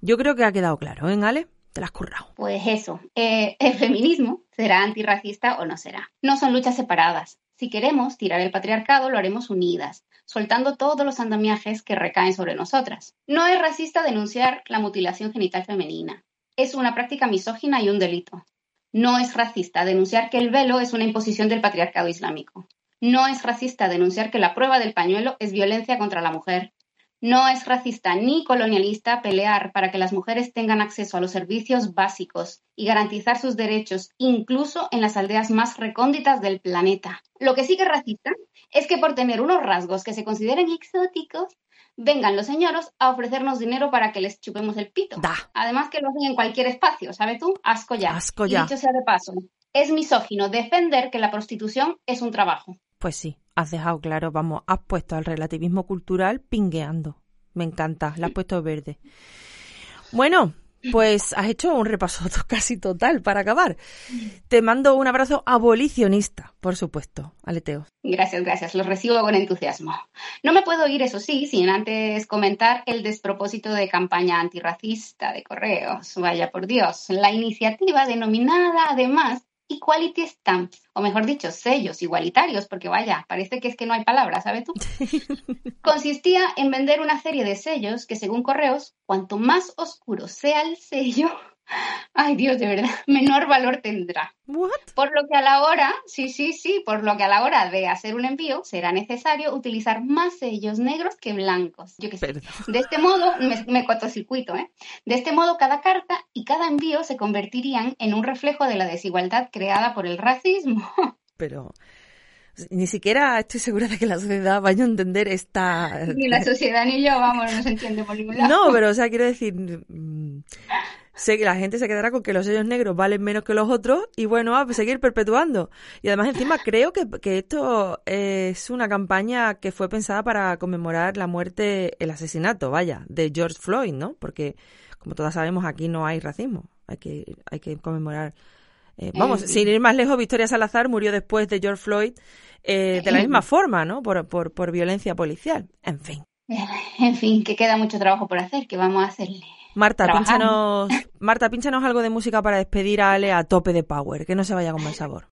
Yo creo que ha quedado claro, ¿eh, Ale? Te la has currado. Pues eso, eh, el feminismo será antirracista o no será. No son luchas separadas. Si queremos tirar el patriarcado, lo haremos unidas, soltando todos los andamiajes que recaen sobre nosotras. No es racista denunciar la mutilación genital femenina. Es una práctica misógina y un delito. No es racista denunciar que el velo es una imposición del patriarcado islámico. No es racista denunciar que la prueba del pañuelo es violencia contra la mujer. No es racista ni colonialista pelear para que las mujeres tengan acceso a los servicios básicos y garantizar sus derechos, incluso en las aldeas más recónditas del planeta. Lo que sí que es racista es que por tener unos rasgos que se consideren exóticos, vengan los señoros a ofrecernos dinero para que les chupemos el pito. Además que lo hacen en cualquier espacio, ¿sabes tú? Asco ya. Asco ya. Y dicho sea de paso, es misógino defender que la prostitución es un trabajo. Pues sí, has dejado claro, vamos, has puesto al relativismo cultural pingueando. Me encanta, la has puesto verde. Bueno, pues has hecho un repaso casi total para acabar. Te mando un abrazo abolicionista, por supuesto, Aleteo. Gracias, gracias. Los recibo con entusiasmo. No me puedo ir, eso sí, sin antes comentar el despropósito de campaña antirracista de correos. Vaya por Dios. La iniciativa denominada, además, Equality Stamps, o mejor dicho, sellos igualitarios, porque vaya, parece que es que no hay palabras, ¿sabes tú? Consistía en vender una serie de sellos que, según correos, cuanto más oscuro sea el sello, Ay, Dios, de verdad, menor valor tendrá. Por lo que a la hora, sí, sí, sí, por lo que a la hora de hacer un envío será necesario utilizar más sellos negros que blancos. Yo qué sé. De este modo, me, me cortocircuito, ¿eh? De este modo, cada carta y cada envío se convertirían en un reflejo de la desigualdad creada por el racismo. Pero ni siquiera estoy segura de que la sociedad vaya a entender esta... Ni la sociedad ni yo, vamos, no se entiende por ningún lado. No, pero o sea, quiero decir, sé que la gente se quedará con que los sellos negros valen menos que los otros y bueno, a seguir perpetuando. Y además encima creo que, que esto es una campaña que fue pensada para conmemorar la muerte, el asesinato, vaya, de George Floyd, ¿no? Porque como todas sabemos aquí no hay racismo, hay que, hay que conmemorar. Eh, vamos, Eh, sin ir más lejos, Victoria Salazar murió después de George Floyd eh, de la Eh. misma forma, ¿no? Por, por, por violencia policial. En fin. En fin, que queda mucho trabajo por hacer, que vamos a hacerle. Marta, Trabajar. pínchanos, Marta, pínchanos algo de música para despedir a Ale a tope de power, que no se vaya con mal sabor.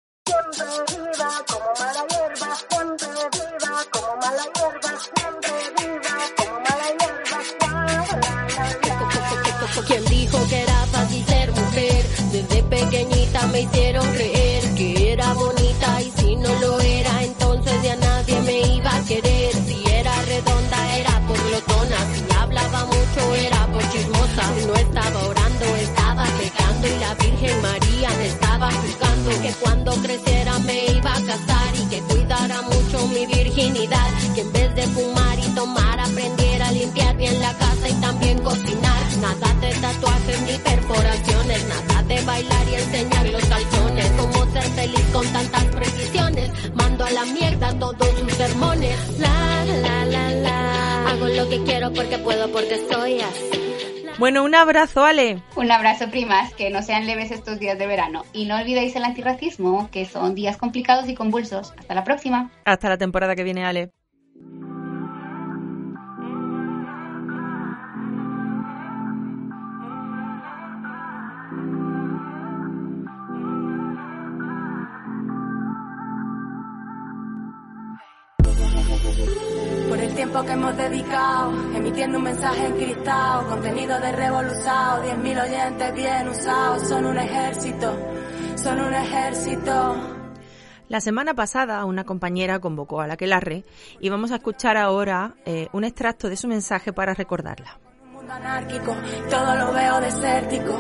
Cuando creciera me iba a casar y que cuidara mucho mi virginidad. Que en vez de fumar y tomar aprendiera a limpiar bien la casa y también cocinar. Nada de tatuajes ni perforaciones, nada de bailar y enseñar los calzones. Cómo ser feliz con tantas precisiones. Mando a la mierda todos sus sermones. La la la la. Hago lo que quiero porque puedo, porque soy así. Bueno, un abrazo, Ale. Un abrazo, primas, que no sean leves estos días de verano. Y no olvidéis el antirracismo, que son días complicados y convulsos. Hasta la próxima. Hasta la temporada que viene, Ale. Tiempo que hemos dedicado, emitiendo un mensaje encriptado, contenido de revolucionado, 10.000 oyentes bien usados, son un ejército, son un ejército. La semana pasada una compañera convocó a la Quelarre y vamos a escuchar ahora eh, un extracto de su mensaje para recordarla. Un mundo anárquico, todo lo veo desértico.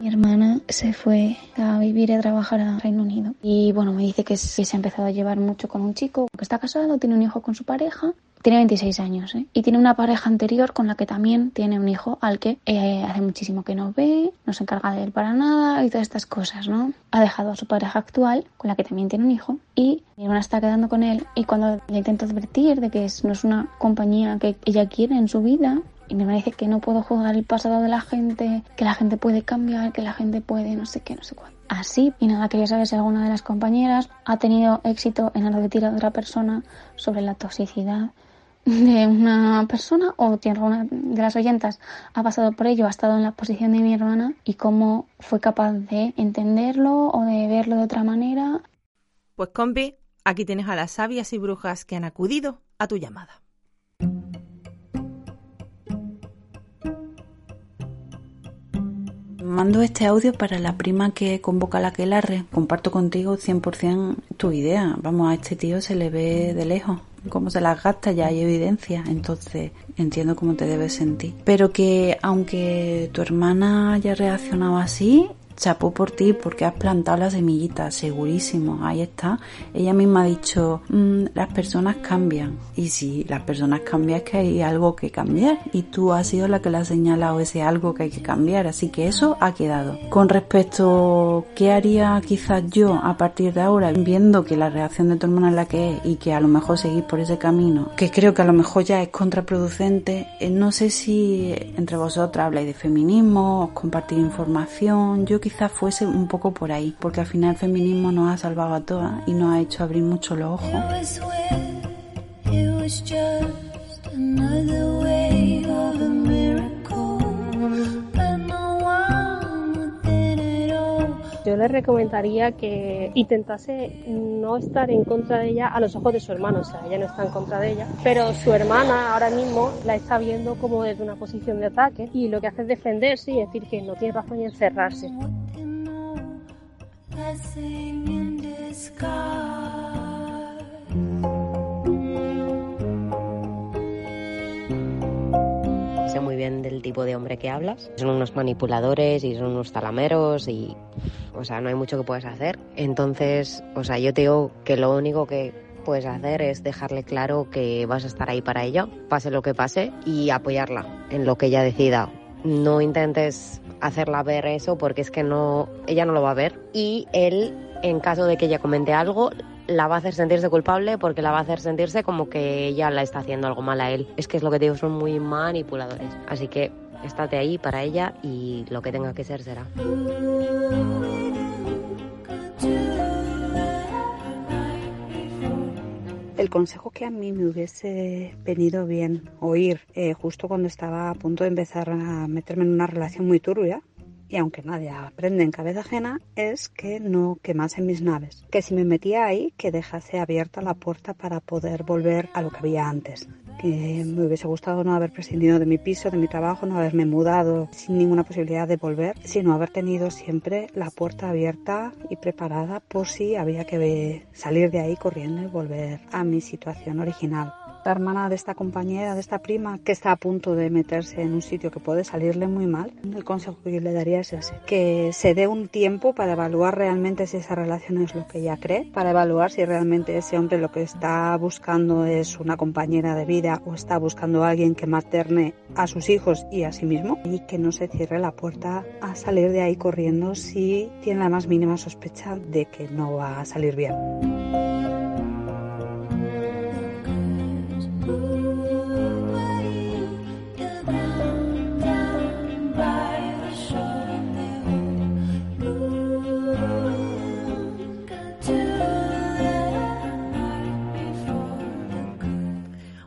Mi hermana se fue a vivir y a trabajar a Reino Unido. Y bueno, me dice que se ha empezado a llevar mucho con un chico que está casado, tiene un hijo con su pareja. Tiene 26 años, ¿eh? Y tiene una pareja anterior con la que también tiene un hijo al que eh, hace muchísimo que no ve, no se encarga de él para nada y todas estas cosas, ¿no? Ha dejado a su pareja actual, con la que también tiene un hijo, y mi hermana está quedando con él. Y cuando le intento advertir de que es- no es una compañía que ella quiere en su vida, y me parece que no puedo juzgar el pasado de la gente, que la gente puede cambiar, que la gente puede no sé qué, no sé cuánto. Así, y nada, quería saber si alguna de las compañeras ha tenido éxito en retiro de otra persona sobre la toxicidad de una persona o tiene alguna de las oyentas ha pasado por ello, ha estado en la posición de mi hermana y cómo fue capaz de entenderlo o de verlo de otra manera. Pues compi, aquí tienes a las sabias y brujas que han acudido a tu llamada. Mando este audio para la prima que convoca a la Quelarre. Comparto contigo 100% tu idea. Vamos, a este tío se le ve de lejos cómo se las gasta, ya hay evidencia, entonces entiendo cómo te debes sentir. Pero que aunque tu hermana haya reaccionado así, chapó por ti porque has plantado la semillita, segurísimo, ahí está. Ella misma ha dicho, mm, las personas cambian. Y si las personas cambian es que hay algo que cambiar y tú has sido la que le ha señalado ese algo que hay que cambiar, así que eso ha quedado. Con respecto, ¿qué haría quizás yo a partir de ahora, viendo que la reacción de tu hermana es la que es y que a lo mejor seguís por ese camino, que creo que a lo mejor ya es contraproducente, eh, no sé si entre vosotras habláis de feminismo, os compartir información, yo quizás fuese un poco por ahí, porque al final el feminismo nos ha salvado a todas y nos ha hecho abrir mucho los ojos. Yo le recomendaría que intentase no estar en contra de ella a los ojos de su hermano, o sea, ella no está en contra de ella, pero su hermana ahora mismo la está viendo como desde una posición de ataque y lo que hace es defenderse y decir que no tiene razón y encerrarse. Sé muy bien del tipo de hombre que hablas. Son unos manipuladores y son unos talameros y, o sea, no hay mucho que puedas hacer. Entonces, o sea, yo te digo que lo único que puedes hacer es dejarle claro que vas a estar ahí para ella, pase lo que pase, y apoyarla en lo que ella decida. No intentes hacerla ver eso porque es que no, ella no lo va a ver. Y él, en caso de que ella comente algo, la va a hacer sentirse culpable porque la va a hacer sentirse como que ella la está haciendo algo mal a él. Es que es lo que te digo, son muy manipuladores. Así que estate ahí para ella y lo que tenga que ser será. El consejo que a mí me hubiese venido bien oír eh, justo cuando estaba a punto de empezar a meterme en una relación muy turbia, y aunque nadie aprende en cabeza ajena, es que no quemase mis naves. Que si me metía ahí, que dejase abierta la puerta para poder volver a lo que había antes. Que me hubiese gustado no haber prescindido de mi piso, de mi trabajo, no haberme mudado sin ninguna posibilidad de volver, sino haber tenido siempre la puerta abierta y preparada por si había que salir de ahí corriendo y volver a mi situación original la hermana de esta compañera, de esta prima, que está a punto de meterse en un sitio que puede salirle muy mal, el consejo que yo le daría es ese, que se dé un tiempo para evaluar realmente si esa relación es lo que ella cree, para evaluar si realmente ese hombre lo que está buscando es una compañera de vida o está buscando a alguien que materne a sus hijos y a sí mismo y que no se cierre la puerta a salir de ahí corriendo si tiene la más mínima sospecha de que no va a salir bien.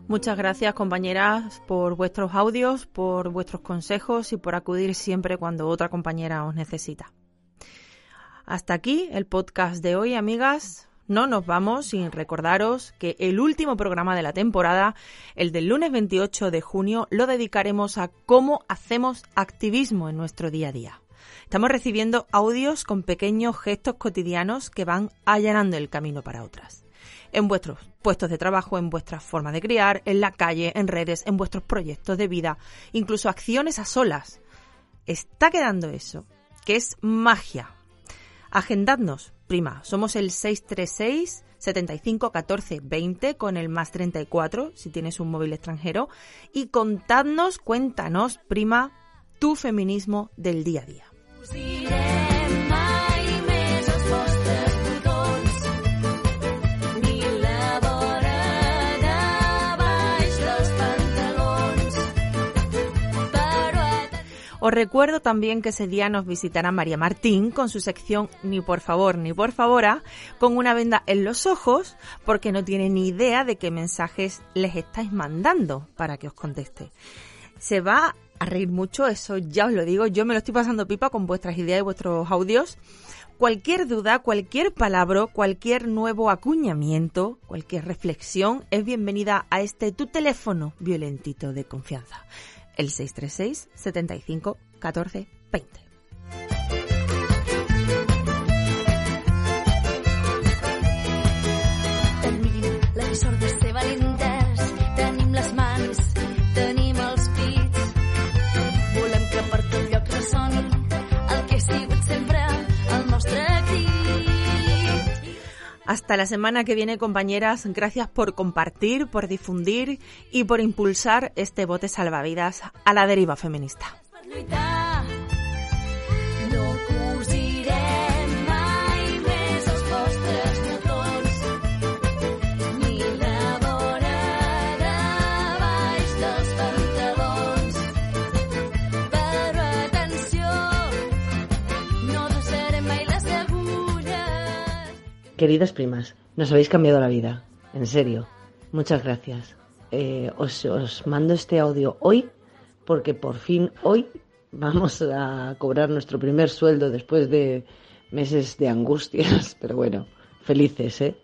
Muchas gracias compañeras por vuestros audios, por vuestros consejos y por acudir siempre cuando otra compañera os necesita. Hasta aquí el podcast de hoy, amigas. No nos vamos sin recordaros que el último programa de la temporada, el del lunes 28 de junio, lo dedicaremos a cómo hacemos activismo en nuestro día a día. Estamos recibiendo audios con pequeños gestos cotidianos que van allanando el camino para otras en vuestros puestos de trabajo, en vuestra forma de criar, en la calle, en redes, en vuestros proyectos de vida, incluso acciones a solas. Está quedando eso, que es magia. Agendadnos, prima. Somos el 636 75 14 20 con el más 34 si tienes un móvil extranjero y contadnos, cuéntanos, prima, tu feminismo del día a día. Os recuerdo también que ese día nos visitará María Martín con su sección Ni por favor ni por favora, con una venda en los ojos, porque no tiene ni idea de qué mensajes les estáis mandando para que os conteste. Se va a reír mucho, eso ya os lo digo, yo me lo estoy pasando pipa con vuestras ideas y vuestros audios. Cualquier duda, cualquier palabra, cualquier nuevo acuñamiento, cualquier reflexión es bienvenida a este tu teléfono violentito de confianza, el 636 75 14 20. Hasta la semana que viene, compañeras. Gracias por compartir, por difundir y por impulsar este bote salvavidas a la deriva feminista. Queridas primas, nos habéis cambiado la vida, en serio. Muchas gracias. Eh, os, os mando este audio hoy porque por fin hoy vamos a cobrar nuestro primer sueldo después de meses de angustias, pero bueno, felices, ¿eh?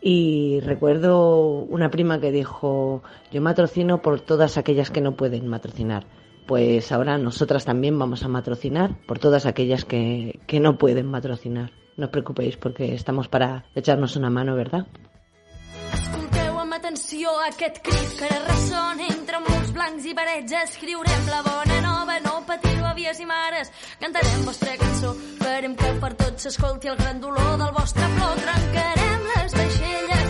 Y recuerdo una prima que dijo, yo matrocino por todas aquellas que no pueden matrocinar. Pues ahora nosotras también vamos a matrocinar por todas aquellas que, que no pueden matrocinar. No os preocupéis porque estamos para echarnos una mano, ¿verdad? Escolteu amb atenció aquest crit que ressona entre murs blancs i parets. Escriurem la bona nova, no patiu, avies i mares. Cantarem vostra cançó, farem que per tots s'escolti el gran dolor del vostre plor. Trencarem les vaixelles,